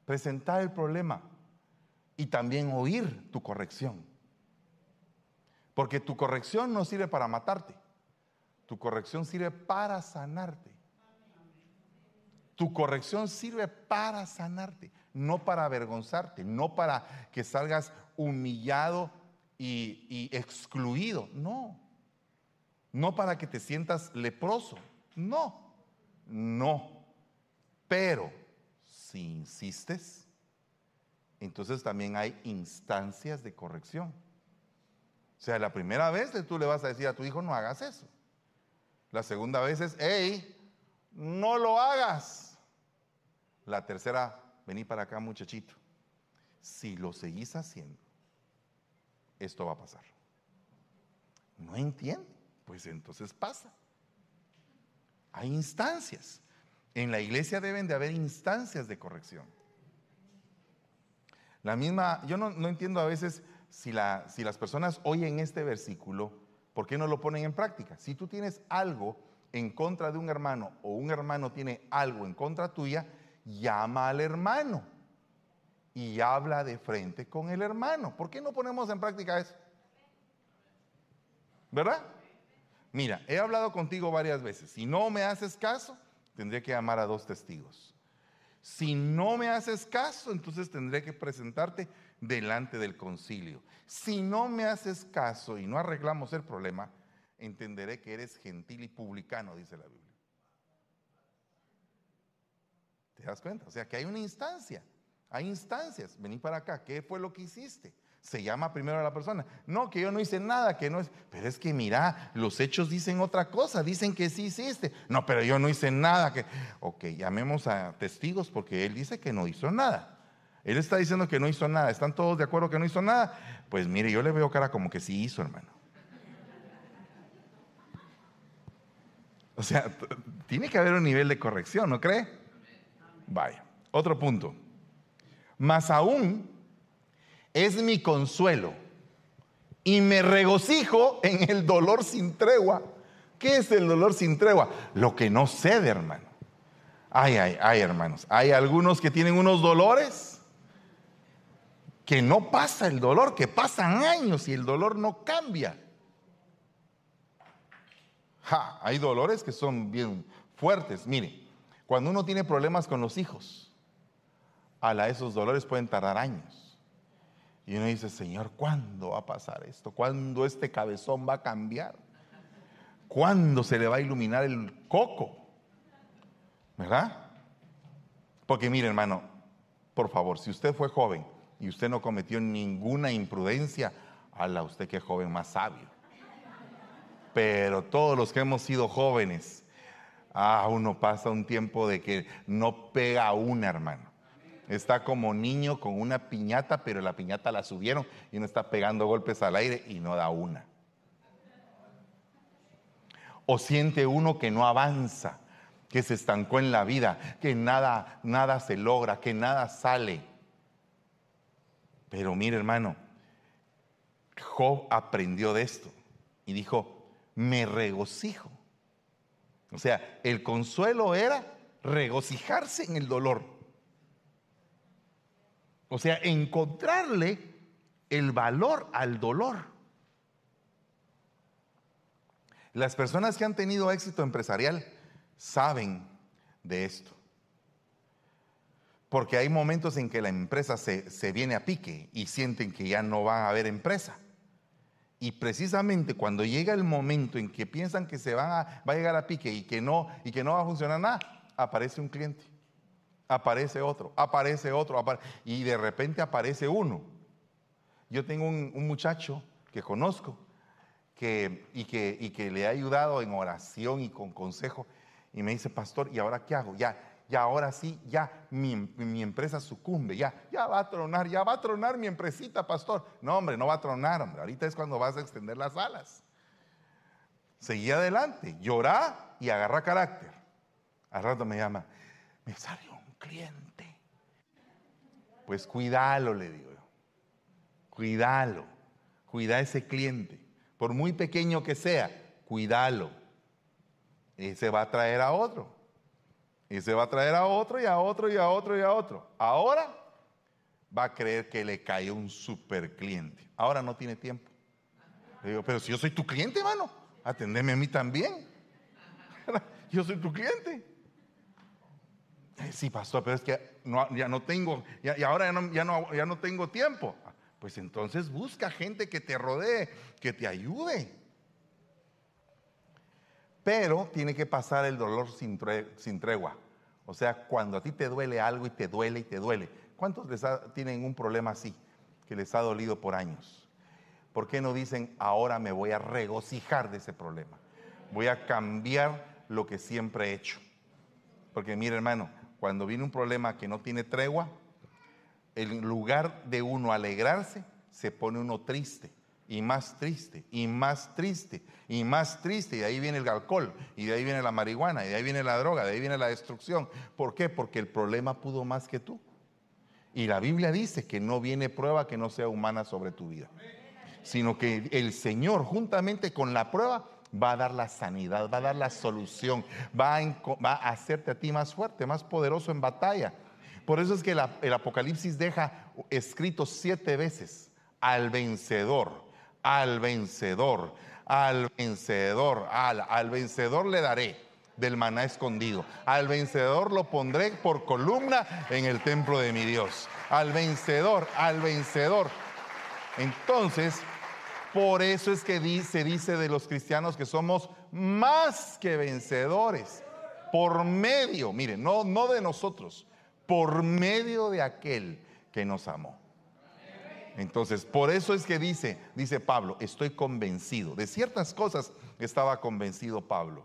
presentar el problema y también oír tu corrección. Porque tu corrección no sirve para matarte. Tu corrección sirve para sanarte. Tu corrección sirve para sanarte, no para avergonzarte, no para que salgas humillado y, excluido. No. No para que te sientas leproso. No. No. Pero si insistes, entonces también hay instancias de corrección. O sea, la primera vez tú le vas a decir a tu hijo, no hagas eso. La segunda vez es, hey, no lo hagas. La tercera, vení para acá muchachito. Si lo seguís haciendo, esto va a pasar. No entiende, pues entonces pasa. Hay instancias. En la iglesia deben de haber instancias de corrección. La misma, yo no, entiendo a veces si, si las personas oyen este versículo, ¿por qué no lo ponen en práctica? Si tú tienes algo en contra de un hermano o un hermano tiene algo en contra tuya, llama al hermano y habla de frente con el hermano. ¿Por qué no ponemos en práctica eso? ¿Verdad? Mira, he hablado contigo varias veces. Si no me haces caso, tendré que llamar a dos testigos. Si no me haces caso, entonces tendré que presentarte delante del concilio. Si no me haces caso y no arreglamos el problema, entenderé que eres gentil y publicano, dice la Biblia. ¿Te das cuenta? O sea que hay una instancia, hay instancias. Vení para acá, ¿qué fue lo que hiciste? Se llama primero a la persona. No, que yo no hice nada, que no es. Pero es que mira, los hechos dicen otra cosa, dicen que sí hiciste. No, pero yo no hice nada. Que... Ok, llamemos a testigos porque él dice que no hizo nada. Él está diciendo que no hizo nada. ¿Están todos de acuerdo que no hizo nada? Pues mire, yo le veo cara como que sí hizo, hermano. O sea, tiene que haber un nivel de corrección, ¿no cree? Vaya. Otro punto. Más aún es mi consuelo y me regocijo en el dolor sin tregua. ¿Qué es el dolor sin tregua? Lo que no cede, hermano. Ay, ay, ay, hermanos. Hay algunos que tienen unos dolores que no pasa el dolor, que pasan años y el dolor no cambia. hay dolores que son bien fuertes. Mire, cuando uno tiene problemas con los hijos, a esos dolores pueden tardar años. Y uno dice, Señor, ¿cuándo va a pasar esto? ¿Cuándo este cabezón va a cambiar? ¿Cuándo se le va a iluminar el coco? ¿Verdad? Porque mire, hermano, por favor, si usted fue joven y usted no cometió ninguna imprudencia, ala usted que joven más sabio. Pero todos los que hemos sido jóvenes, ah, uno pasa un tiempo de que no pega a una, hermano. Está como niño con una piñata, pero la piñata la subieron y uno está pegando golpes al aire y no da una. O siente uno que no avanza, que se estancó en la vida, que nada, nada se logra, que nada sale. Pero mire, hermano, Job aprendió de esto y dijo, me regocijo. O sea, el consuelo era regocijarse en el dolor. O sea, encontrarle el valor al dolor. Las personas que han tenido éxito empresarial saben de esto. Porque hay momentos en que la empresa se, viene a pique y sienten que ya no va a haber empresa. Y precisamente cuando llega el momento en que piensan que se van a, va a llegar a pique y que, no, y que no va a funcionar nada, aparece un cliente aparece otro, aparece otro, y de repente aparece uno. Yo tengo un, muchacho que conozco que, y, que, y que le ha ayudado en oración y con consejo, y me dice, pastor, ¿y ahora qué hago? Ya, ya ahora sí, ya mi, mi, empresa sucumbe, ya, ya va a tronar, ya va a tronar mi empresita, pastor. No, hombre, no va a tronar, hombre, ahorita es cuando vas a extender las alas. Seguí adelante, llorá y agarra carácter. Al rato me llama, me salió cliente. Pues cuídalo, le digo yo. Cuídalo. Cuida a ese cliente. Por muy pequeño que sea, cuídalo. Y se va a traer a otro. Y se va a traer a otro y a otro y a otro y a otro. Ahora va a creer que le cae un super cliente. Ahora no tiene tiempo. Le digo, pero si yo soy tu cliente, hermano, atendeme a mí también. <laughs> Yo soy tu cliente. Eh, sí, pastor, pero es que ya no tengo, y ahora ya no, ya, no, tengo tiempo. Pues entonces busca gente que te rodee, que te ayude. Pero tiene que pasar el dolor sin, sin tregua. O sea, cuando a ti te duele algo y te duele y te duele. ¿Cuántos les tienen un problema así, que les ha dolido por años? ¿Por qué no dicen, ahora me voy a regocijar de ese problema? Voy a cambiar lo que siempre he hecho. Porque mire hermano, cuando viene un problema que no tiene tregua, en lugar de uno alegrarse, se pone uno triste y más triste y más triste y más triste. Y de ahí viene el alcohol, y de ahí viene la marihuana, y de ahí viene la droga, de ahí viene la destrucción. ¿Por qué? Porque el problema pudo más que tú. Y la Biblia dice que no viene prueba que no sea humana sobre tu vida sino que el Señor juntamente con la prueba va a dar la sanidad, va a dar la solución, va a, hacerte a ti más fuerte, más poderoso en batalla. Por eso es que el Apocalipsis deja escrito siete veces al vencedor, al vencedor, al vencedor, al, al vencedor le daré del maná escondido. Al vencedor lo pondré por columna en el templo de mi Dios. Al vencedor, al vencedor. Entonces, por eso es que se dice de los cristianos que somos más que vencedores. Por medio, miren, no, no de nosotros, por medio de aquel que nos amó. Entonces, por eso es que dice, dice Pablo, estoy convencido. De ciertas cosas estaba convencido Pablo.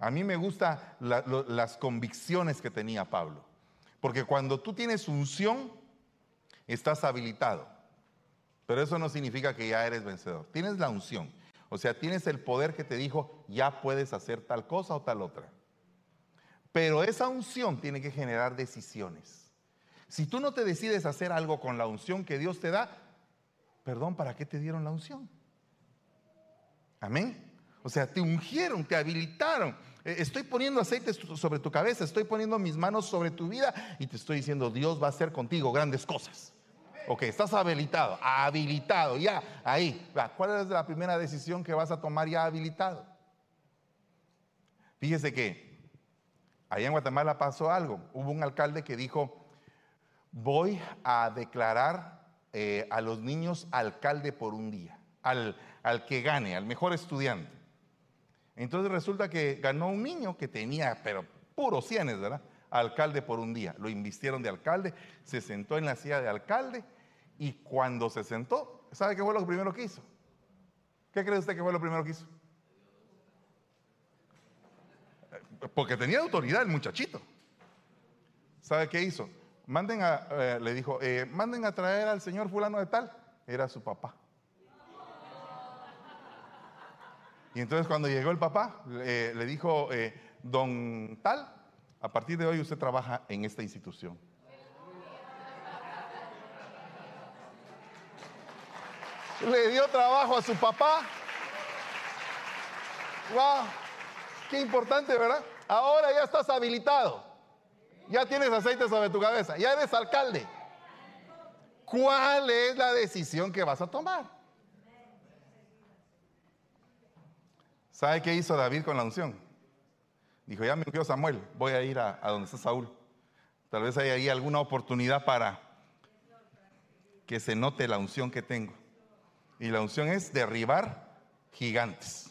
A mí me gustan las convicciones que tenía Pablo. Porque cuando tú tienes unción, estás habilitado. Pero eso no significa que ya eres vencedor. Tienes la unción. O sea, tienes el poder que te dijo, ya puedes hacer tal cosa o tal otra. Pero esa unción tiene que generar decisiones. Si tú no te decides hacer algo con la unción que Dios te da, perdón, ¿para qué te dieron la unción? Amén. O sea, te ungieron, te habilitaron. Eh, estoy poniendo aceite sobre tu cabeza, estoy poniendo mis manos sobre tu vida y te estoy diciendo, Dios va a hacer contigo grandes cosas. Ok, estás habilitado, habilitado, ya, ahí. ¿Cuál es la primera decisión que vas a tomar ya habilitado? Fíjese que allá en Guatemala pasó algo. Hubo un alcalde que dijo, voy a declarar eh, a los niños alcalde por un día, al, al que gane, al mejor estudiante. Entonces resulta que ganó un niño que tenía, pero puros cienes, ¿verdad? Alcalde por un día. Lo invistieron de alcalde, se sentó en la silla de alcalde y cuando se sentó, ¿sabe qué fue lo primero que hizo? ¿Qué cree usted que fue lo primero que hizo? Porque tenía autoridad el muchachito. ¿Sabe qué hizo? Manden a, eh, le dijo, eh, manden a traer al señor fulano de tal. Era su papá. Y entonces cuando llegó el papá, le dijo, eh, don tal, a partir de hoy usted trabaja en esta institución. Le dio trabajo a su papá. ¡Wow! Qué importante, ¿verdad? Ahora ya estás habilitado. Ya tienes aceite sobre tu cabeza. Ya eres alcalde. ¿Cuál es la decisión que vas a tomar? ¿Sabe qué hizo David con la unción? Dijo, ya me ungió Samuel, voy a ir a, a donde está Saúl. Tal vez hay ahí alguna oportunidad para que se note la unción que tengo. Y la unción es derribar gigantes.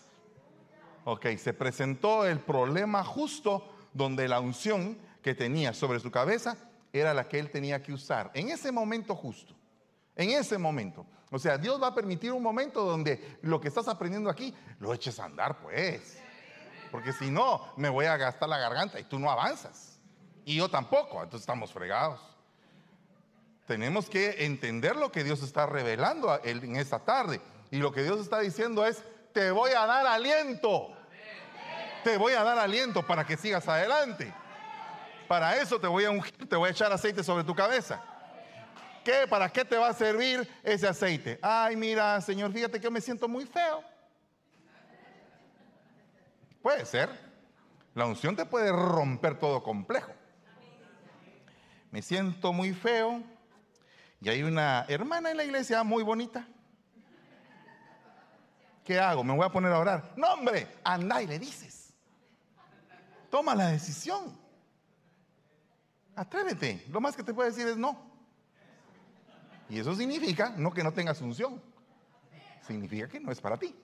Ok, se presentó el problema justo donde la unción que tenía sobre su cabeza era la que él tenía que usar. En ese momento justo. En ese momento. O sea, Dios va a permitir un momento donde lo que estás aprendiendo aquí lo eches a andar, pues. Porque si no, me voy a gastar la garganta y tú no avanzas. Y yo tampoco, entonces estamos fregados. Tenemos que entender lo que Dios está revelando en esta tarde. Y lo que Dios está diciendo es, te voy a dar aliento. Te voy a dar aliento para que sigas adelante. Para eso te voy a ungir, te voy a echar aceite sobre tu cabeza. ¿Qué? ¿Para qué te va a servir ese aceite? Ay, mira, Señor, fíjate que me siento muy feo. Puede ser. La unción te puede romper todo complejo. Me siento muy feo y hay una hermana en la iglesia muy bonita. ¿qué hago? ¿Me voy a poner a orar? No, hombre, anda y le dices. Toma la decisión. Atrévete. Lo más que te puede decir es no. Y eso significa no que no tengas unción. Significa que no es para ti.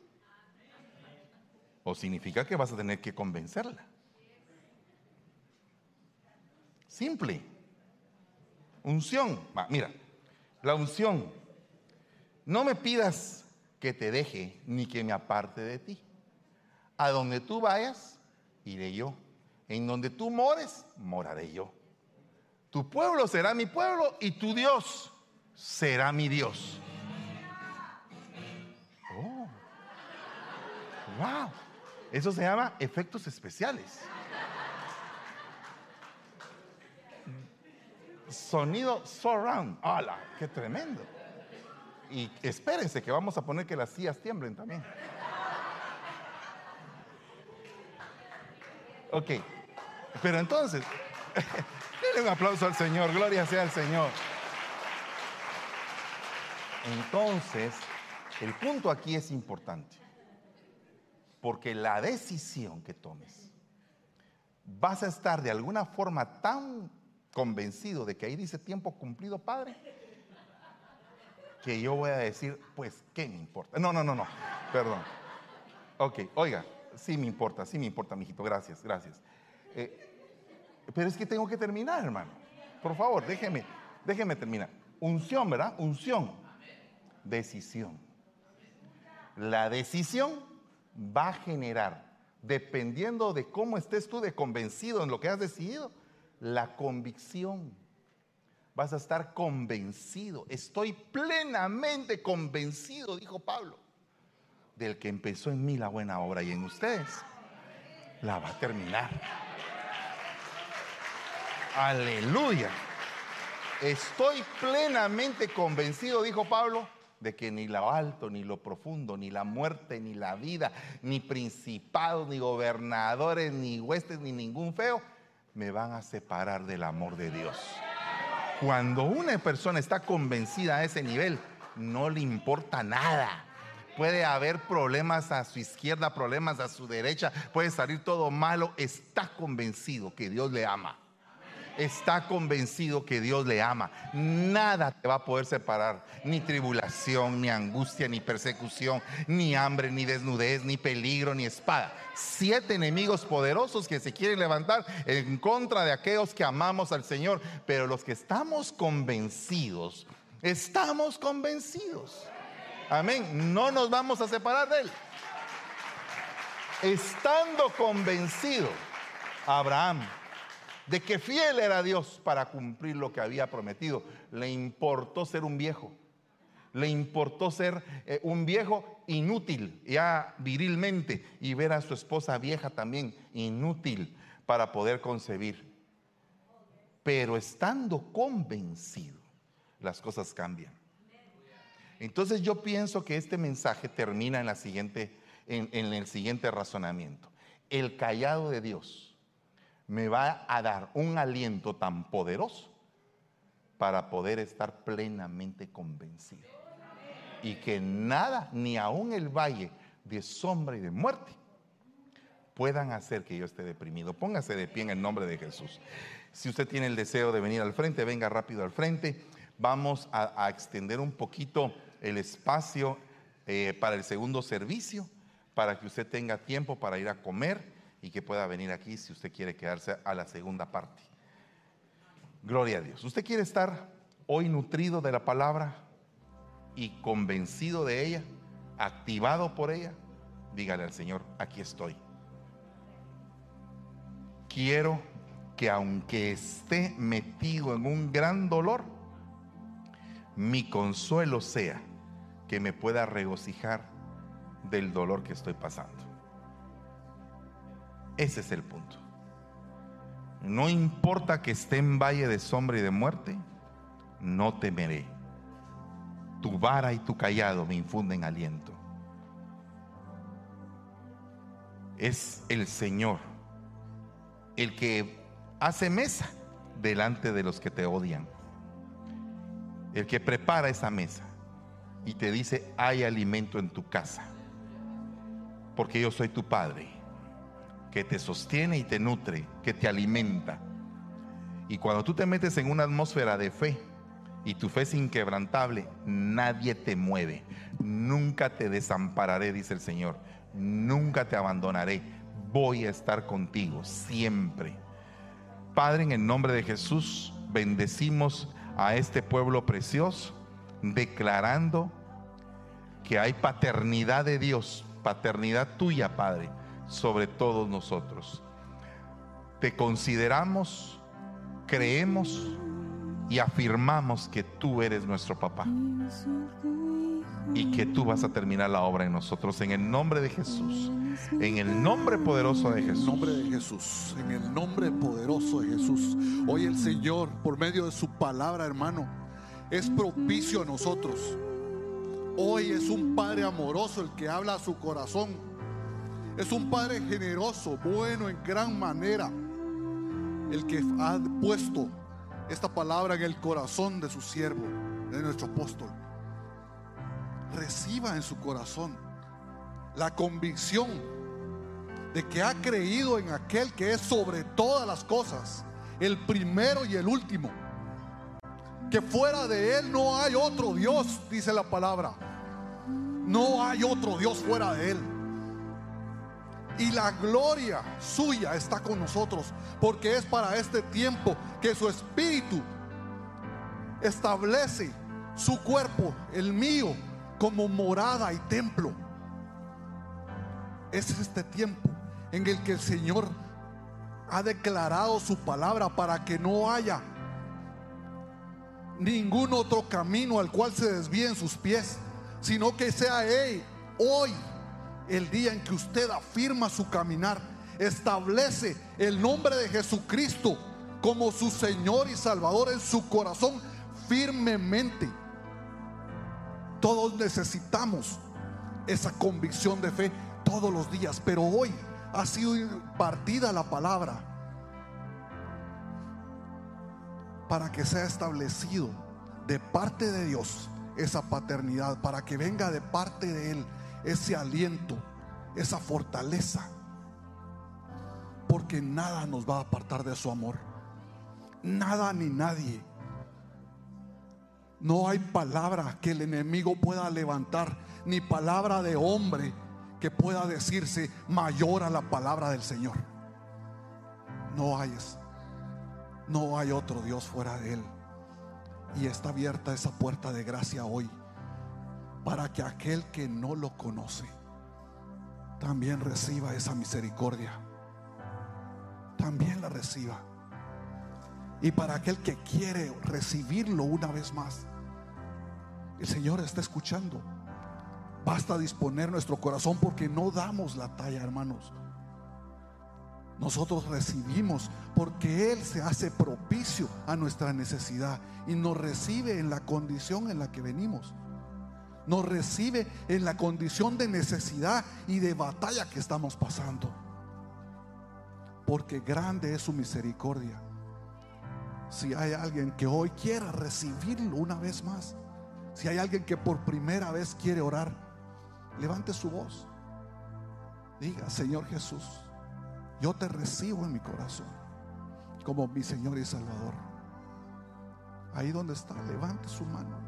O significa que vas a tener que convencerla. Simple. Unción. mira, la unción. No me pidas que te deje ni que me aparte de ti. A donde tú vayas, iré yo. En donde tú mores, moraré yo. Tu pueblo será mi pueblo y tu Dios será mi Dios. Oh. Wow. Eso se llama efectos especiales. Sonido surround. ¡Hala! ¡Qué tremendo! Y espérense que vamos a poner que las sillas tiemblen también. Ok. Pero entonces, <laughs> denle un aplauso al Señor. Gloria sea al Señor. Entonces, el punto aquí es importante. Porque la decisión que tomes, vas a estar de alguna forma tan convencido de que ahí dice tiempo cumplido, Padre, que yo voy a decir, pues, ¿qué me importa? No, no, no, no, perdón. Ok, oiga, sí me importa, sí me importa, mijito, gracias, gracias. Eh, pero es que tengo que terminar, hermano. Por favor, déjeme, déjeme terminar. Unción, ¿verdad? Unción. Decisión. La decisión va a generar, dependiendo de cómo estés tú de convencido en lo que has decidido, la convicción. Vas a estar convencido. Estoy plenamente convencido, dijo Pablo, del que empezó en mí la buena obra y en ustedes la va a terminar. Aleluya. Estoy plenamente convencido, dijo Pablo, de que ni lo alto, ni lo profundo, ni la muerte, ni la vida, ni principados, ni gobernadores, ni huestes, ni ningún feo, me van a separar del amor de Dios. Cuando una persona está convencida a ese nivel, no le importa nada. Puede haber problemas a su izquierda, problemas a su derecha, puede salir todo malo, está convencido que Dios le ama está convencido que Dios le ama, nada te va a poder separar, ni tribulación, ni angustia, ni persecución, ni hambre, ni desnudez, ni peligro, ni espada. Siete enemigos poderosos que se quieren levantar en contra de aquellos que amamos al Señor, pero los que estamos convencidos, estamos convencidos. Amén, no nos vamos a separar de Él. Estando convencido, Abraham de que fiel era Dios para cumplir lo que había prometido. Le importó ser un viejo. Le importó ser eh, un viejo inútil, ya virilmente, y ver a su esposa vieja también inútil para poder concebir. Pero estando convencido, las cosas cambian. Entonces yo pienso que este mensaje termina en, la siguiente, en el siguiente razonamiento. El callado de Dios me va a dar un aliento tan poderoso para poder estar plenamente convencido. Y que nada, ni aun el valle de sombra y de muerte, puedan hacer que yo esté deprimido. Póngase de pie en el nombre de Jesús. Si usted tiene el deseo de venir al frente, venga rápido al frente. Vamos a, extender un poquito el espacio eh, para el segundo servicio, para que usted tenga tiempo para ir a comer y que pueda venir aquí si usted quiere quedarse a la segunda parte. Gloria a Dios. ¿Usted quiere estar hoy nutrido de la palabra y convencido de ella, activado por ella? Dígale al Señor, aquí estoy. Quiero que aunque esté metido en un gran dolor, mi consuelo sea que me pueda regocijar del dolor que estoy pasando. Ese es el punto. No importa que esté en valle de sombra y de muerte, no temeré. Tu vara y tu callado me infunden aliento. Es el Señor el que hace mesa delante de los que te odian. El que prepara esa mesa y te dice, hay alimento en tu casa. porque yo soy tu Padre, que te sostiene y te nutre, que te alimenta. Y cuando tú te metes en una atmósfera de fe y tu fe es inquebrantable, nadie te mueve. Nunca te desampararé, dice el Señor. Nunca te abandonaré. Voy a estar contigo siempre. Padre, en el nombre de Jesús, bendecimos a este pueblo precioso, declarando que hay paternidad de Dios, paternidad tuya, Padre, sobre todos nosotros. Te consideramos, creemos y afirmamos que tú eres nuestro papá y que tú vas a terminar la obra en nosotros en el nombre de Jesús. En el nombre poderoso de Jesús. En el nombre de Jesús. En el nombre poderoso de Jesús. Hoy el Señor, por medio de su palabra, hermano, es propicio a nosotros. Hoy es un Padre amoroso el que habla a su corazón. Es un Padre generoso, bueno en gran manera. El que ha puesto esta palabra en el corazón de su siervo, de nuestro apóstol. Reciba en su corazón la convicción de que ha creído en aquel que es sobre todas las cosas, el primero y el último. Que fuera de él no hay otro Dios, dice la palabra. No hay otro Dios fuera de él. Y la gloria suya está con nosotros, porque es para este tiempo que su espíritu establece su cuerpo, el mío, como morada y templo. Es este tiempo en el que el Señor ha declarado su palabra para que no haya ningún otro camino al cual se desvíen sus pies, sino que sea Él hoy el día en que usted afirma su caminar, establece el nombre de Jesucristo como su Señor y Salvador en su corazón firmemente. Todos necesitamos esa convicción de fe todos los días, pero hoy ha sido impartida la palabra para que sea establecido de parte de Dios esa paternidad, para que venga de parte de Él ese aliento, esa fortaleza, porque nada nos va a apartar de su amor, nada ni nadie. No hay palabra que el enemigo pueda levantar, ni palabra de hombre que pueda decirse mayor a la palabra del Señor. No hay. No hay otro Dios fuera de Él. Y está abierta esa puerta de gracia hoy para que aquel que no lo conoce también reciba esa misericordia. También la reciba. Y para aquel que quiere recibirlo una vez más, el Señor está escuchando. Basta disponer nuestro corazón porque no damos la talla, hermanos. Nosotros recibimos porque Él se hace propicio a nuestra necesidad y nos recibe en la condición en la que venimos. Nos recibe en la condición de necesidad y de batalla que estamos pasando. Porque grande es su misericordia. Si hay alguien que hoy quiera recibirlo una vez más, si hay alguien que por primera vez quiere orar, levante su voz. Diga, Señor Jesús, yo te recibo en mi corazón como mi Señor y Salvador. Ahí donde está, levante su mano.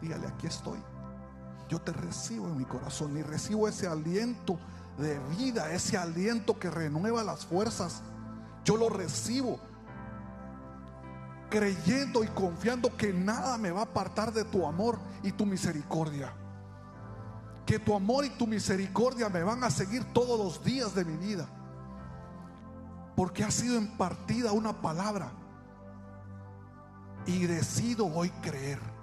Dígale, aquí estoy. Yo te recibo en mi corazón y recibo ese aliento de vida, ese aliento que renueva las fuerzas. Yo lo recibo creyendo y confiando que nada me va a apartar de tu amor y tu misericordia. Que tu amor y tu misericordia me van a seguir todos los días de mi vida. Porque ha sido impartida una palabra. Y decido hoy creer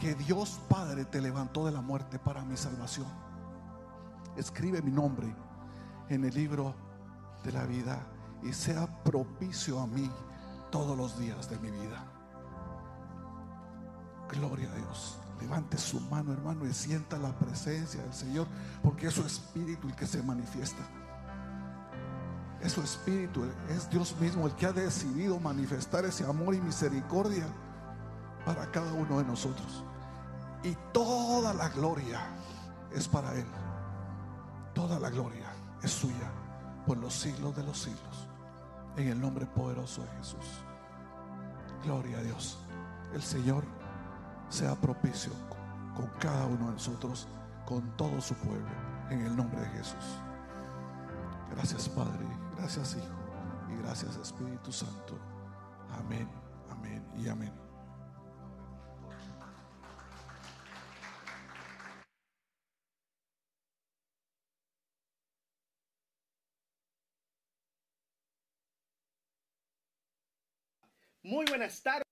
que Dios Padre te levantó de la muerte para mi salvación. Escribe mi nombre en el libro de la vida y sea propicio a mí todos los días de mi vida. Gloria a Dios. Levante su mano, hermano, y sienta la presencia del Señor, porque es su espíritu el que se manifiesta. Es su espíritu, es Dios mismo el que ha decidido manifestar ese amor y misericordia para cada uno de nosotros. Y toda la gloria es para Él. toda la gloria es suya por los siglos de los siglos. En el nombre poderoso de Jesús. Gloria a Dios. El Señor sea propicio con cada uno de nosotros, con todo su pueblo, en el nombre de Jesús. Gracias Padre, gracias Hijo y gracias Espíritu Santo. Amén, amén y amén. Muy buenas tardes.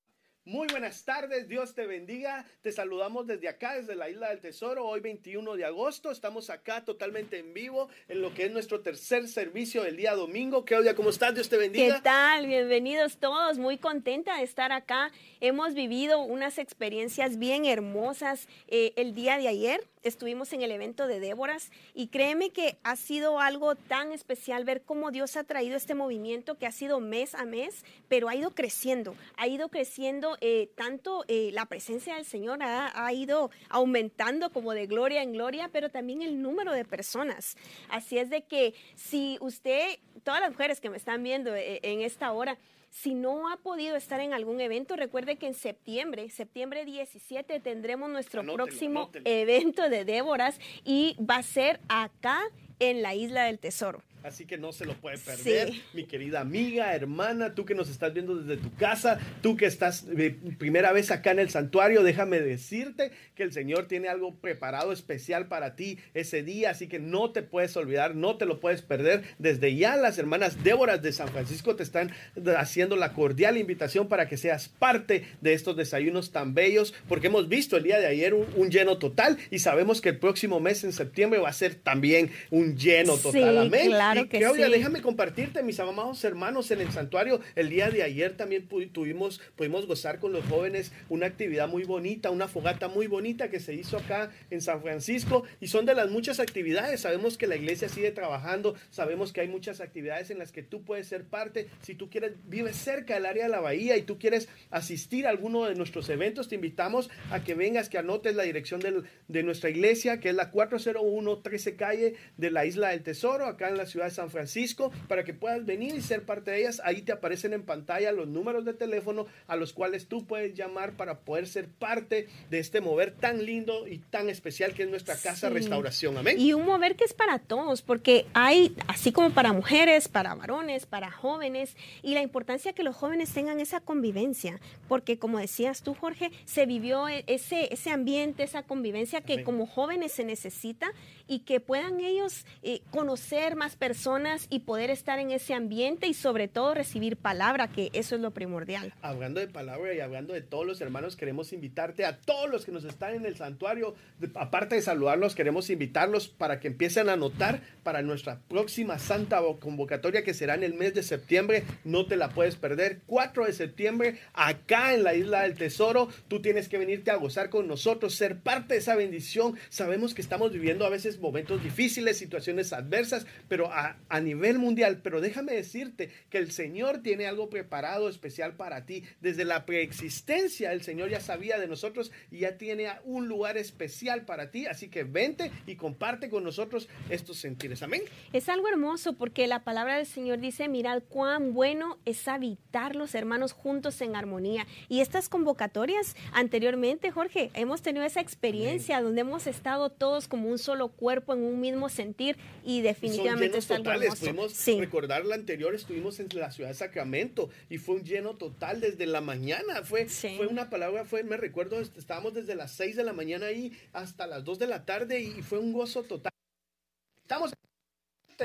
Muy buenas tardes, Dios te bendiga. Te saludamos desde acá, desde la Isla del Tesoro, hoy 21 de agosto. Estamos acá totalmente en vivo en lo que es nuestro tercer servicio del día domingo. Claudia, ¿cómo estás? Dios te bendiga. ¿Qué tal? Bienvenidos todos. Muy contenta de estar acá. Hemos vivido unas experiencias bien hermosas eh, el día de ayer estuvimos en el evento de Déboras y créeme que ha sido algo tan especial ver cómo Dios ha traído este movimiento que ha sido mes a mes, pero ha ido creciendo, ha ido creciendo eh, tanto eh, la presencia del Señor ha, ha, ido aumentando como de gloria en gloria, pero también el número de personas. Así es de que si usted, todas las mujeres que me están viendo eh, en esta hora, si no ha podido estar en algún evento, recuerde que en septiembre, septiembre 17, tendremos nuestro Anótelo, próximo anótelo. evento de Déboras y va a ser acá en la Isla del Tesoro. Así que no se lo puede perder, Sí. mi querida amiga, hermana, tú que nos estás viendo desde tu casa, tú que estás de primera vez acá en el santuario, déjame decirte que el Señor tiene algo preparado especial para ti ese día, así que no te puedes olvidar, no te lo puedes perder. Desde ya las hermanas Déboras de San Francisco te están haciendo la cordial invitación para que seas parte de estos desayunos tan bellos, porque hemos visto el día de ayer un, un lleno total y sabemos que el próximo mes en septiembre va a ser también un lleno Sí, total. Amén. claro y que Claudia, sí. déjame compartirte, mis amados hermanos, en el santuario. El día de ayer también tuvimos, pudimos gozar con los jóvenes una actividad muy bonita, una fogata muy bonita que se hizo acá en San Francisco. Y son de las muchas actividades. Sabemos que la iglesia sigue trabajando, sabemos que hay muchas actividades en las que tú puedes ser parte. Si tú quieres, vives cerca del área de la bahía y tú quieres asistir a alguno de nuestros eventos, te invitamos a que vengas, que anotes la dirección del- de nuestra iglesia, que es la 401 13 calle de la Isla del Tesoro, acá en la ciudad de San Francisco, para que puedas venir y ser parte de ellas. Ahí te aparecen en pantalla los números de teléfono a los cuales tú puedes llamar para poder ser parte de este mover tan lindo y tan especial que es nuestra casa Sí. restauración. Amén. Y un mover que es para todos, porque hay, así como para mujeres, para varones, para jóvenes, y la importancia que los jóvenes tengan esa convivencia, porque como decías tú, Jorge, se vivió e- ese, ese ambiente, esa convivencia que Amén. como jóvenes se necesita y que puedan ellos eh, conocer más personas y poder estar en ese ambiente y sobre todo recibir palabra, que eso es lo primordial. Hablando de palabra y hablando de todos los hermanos, queremos invitarte a todos los que nos están en el santuario. aparte de saludarlos, queremos invitarlos para que empiecen a anotar para nuestra próxima santa convocatoria que será en el mes de septiembre. No te la puedes perder. 4 de septiembre, acá en la isla del Tesoro. Tú tienes que venirte a gozar con nosotros, ser parte de esa bendición. Sabemos que estamos viviendo a veces momentos difíciles, situaciones adversas, pero a, a nivel mundial. Pero déjame decirte que el Señor tiene algo preparado especial para ti. Desde la preexistencia, el Señor ya sabía de nosotros y ya tiene un lugar especial para ti. Así que vente y comparte con nosotros estos sentires. Amén. Es algo hermoso porque la palabra del Señor dice, mirad cuán bueno es habitar los hermanos juntos en armonía. Y estas convocatorias anteriormente, Jorge, hemos tenido esa experiencia donde hemos estado todos como un solo cuerpo en un mismo sentir y definitivamente totales. Pudimos Sí. recordar la anterior, estuvimos en la ciudad de Sacramento y fue un lleno total desde la mañana. Fue, Sí. fue una palabra, fue, me recuerdo, est- estábamos desde las 6 de la mañana ahí hasta las 2 de la tarde y fue un gozo total. Estamos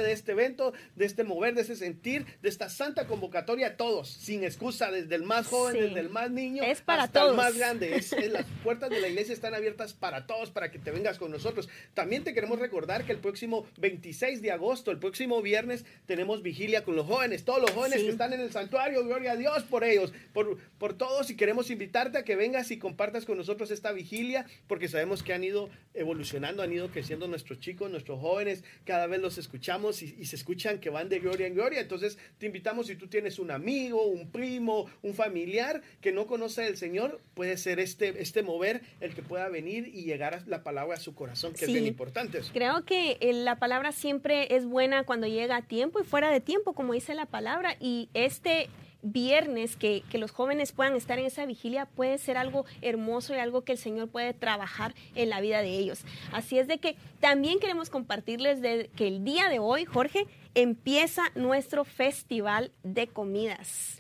de este evento, de este mover, de ese sentir, de esta santa convocatoria a todos, sin excusa, desde el más joven, Sí. desde el más niño, Es para hasta el más grande. Es- es- las <laughs> puertas de la iglesia están abiertas para todos, para que te vengas con nosotros. También te queremos recordar que el próximo 26 de agosto, el próximo viernes, tenemos vigilia con los jóvenes, todos los jóvenes Sí. que están en el santuario, gloria a Dios por ellos, por, por todos, y queremos invitarte a que vengas y compartas con nosotros esta vigilia, porque sabemos que han ido evolucionando, han ido creciendo nuestros chicos, nuestros jóvenes, cada vez los escuchamos y, y se escuchan que van de gloria en gloria. Entonces te invitamos si tú tienes un amigo, un primo, un familiar que no conoce al Señor, puede ser este, este mover el que pueda venir y llegar a la palabra a su corazón, que es bien importante. eso. Creo que eh, la palabra siempre es buena cuando llega a tiempo y fuera de tiempo, como dice la palabra. Y este viernes que, que los jóvenes puedan estar en esa vigilia puede ser algo hermoso y algo que el Señor puede trabajar en la vida de ellos. Así es de que también queremos compartirles de que el día de hoy, Jorge, empieza nuestro festival de comidas.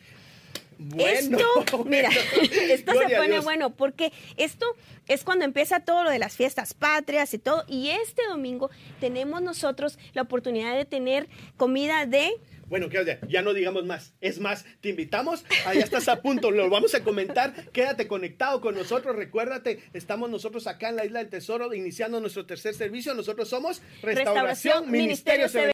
Bueno, esto, <laughs> mira, esto se Gloria pone bueno porque esto es cuando empieza todo lo de las fiestas patrias y todo. Y este domingo tenemos nosotros la oportunidad de tener comida de Bueno, ya no digamos más. Es más, te invitamos, allá estás a punto, lo vamos a comentar. Quédate conectado con nosotros. Recuérdate, estamos nosotros acá en la Isla del Tesoro iniciando nuestro tercer servicio. Nosotros somos Restauración, Restauración Ministerio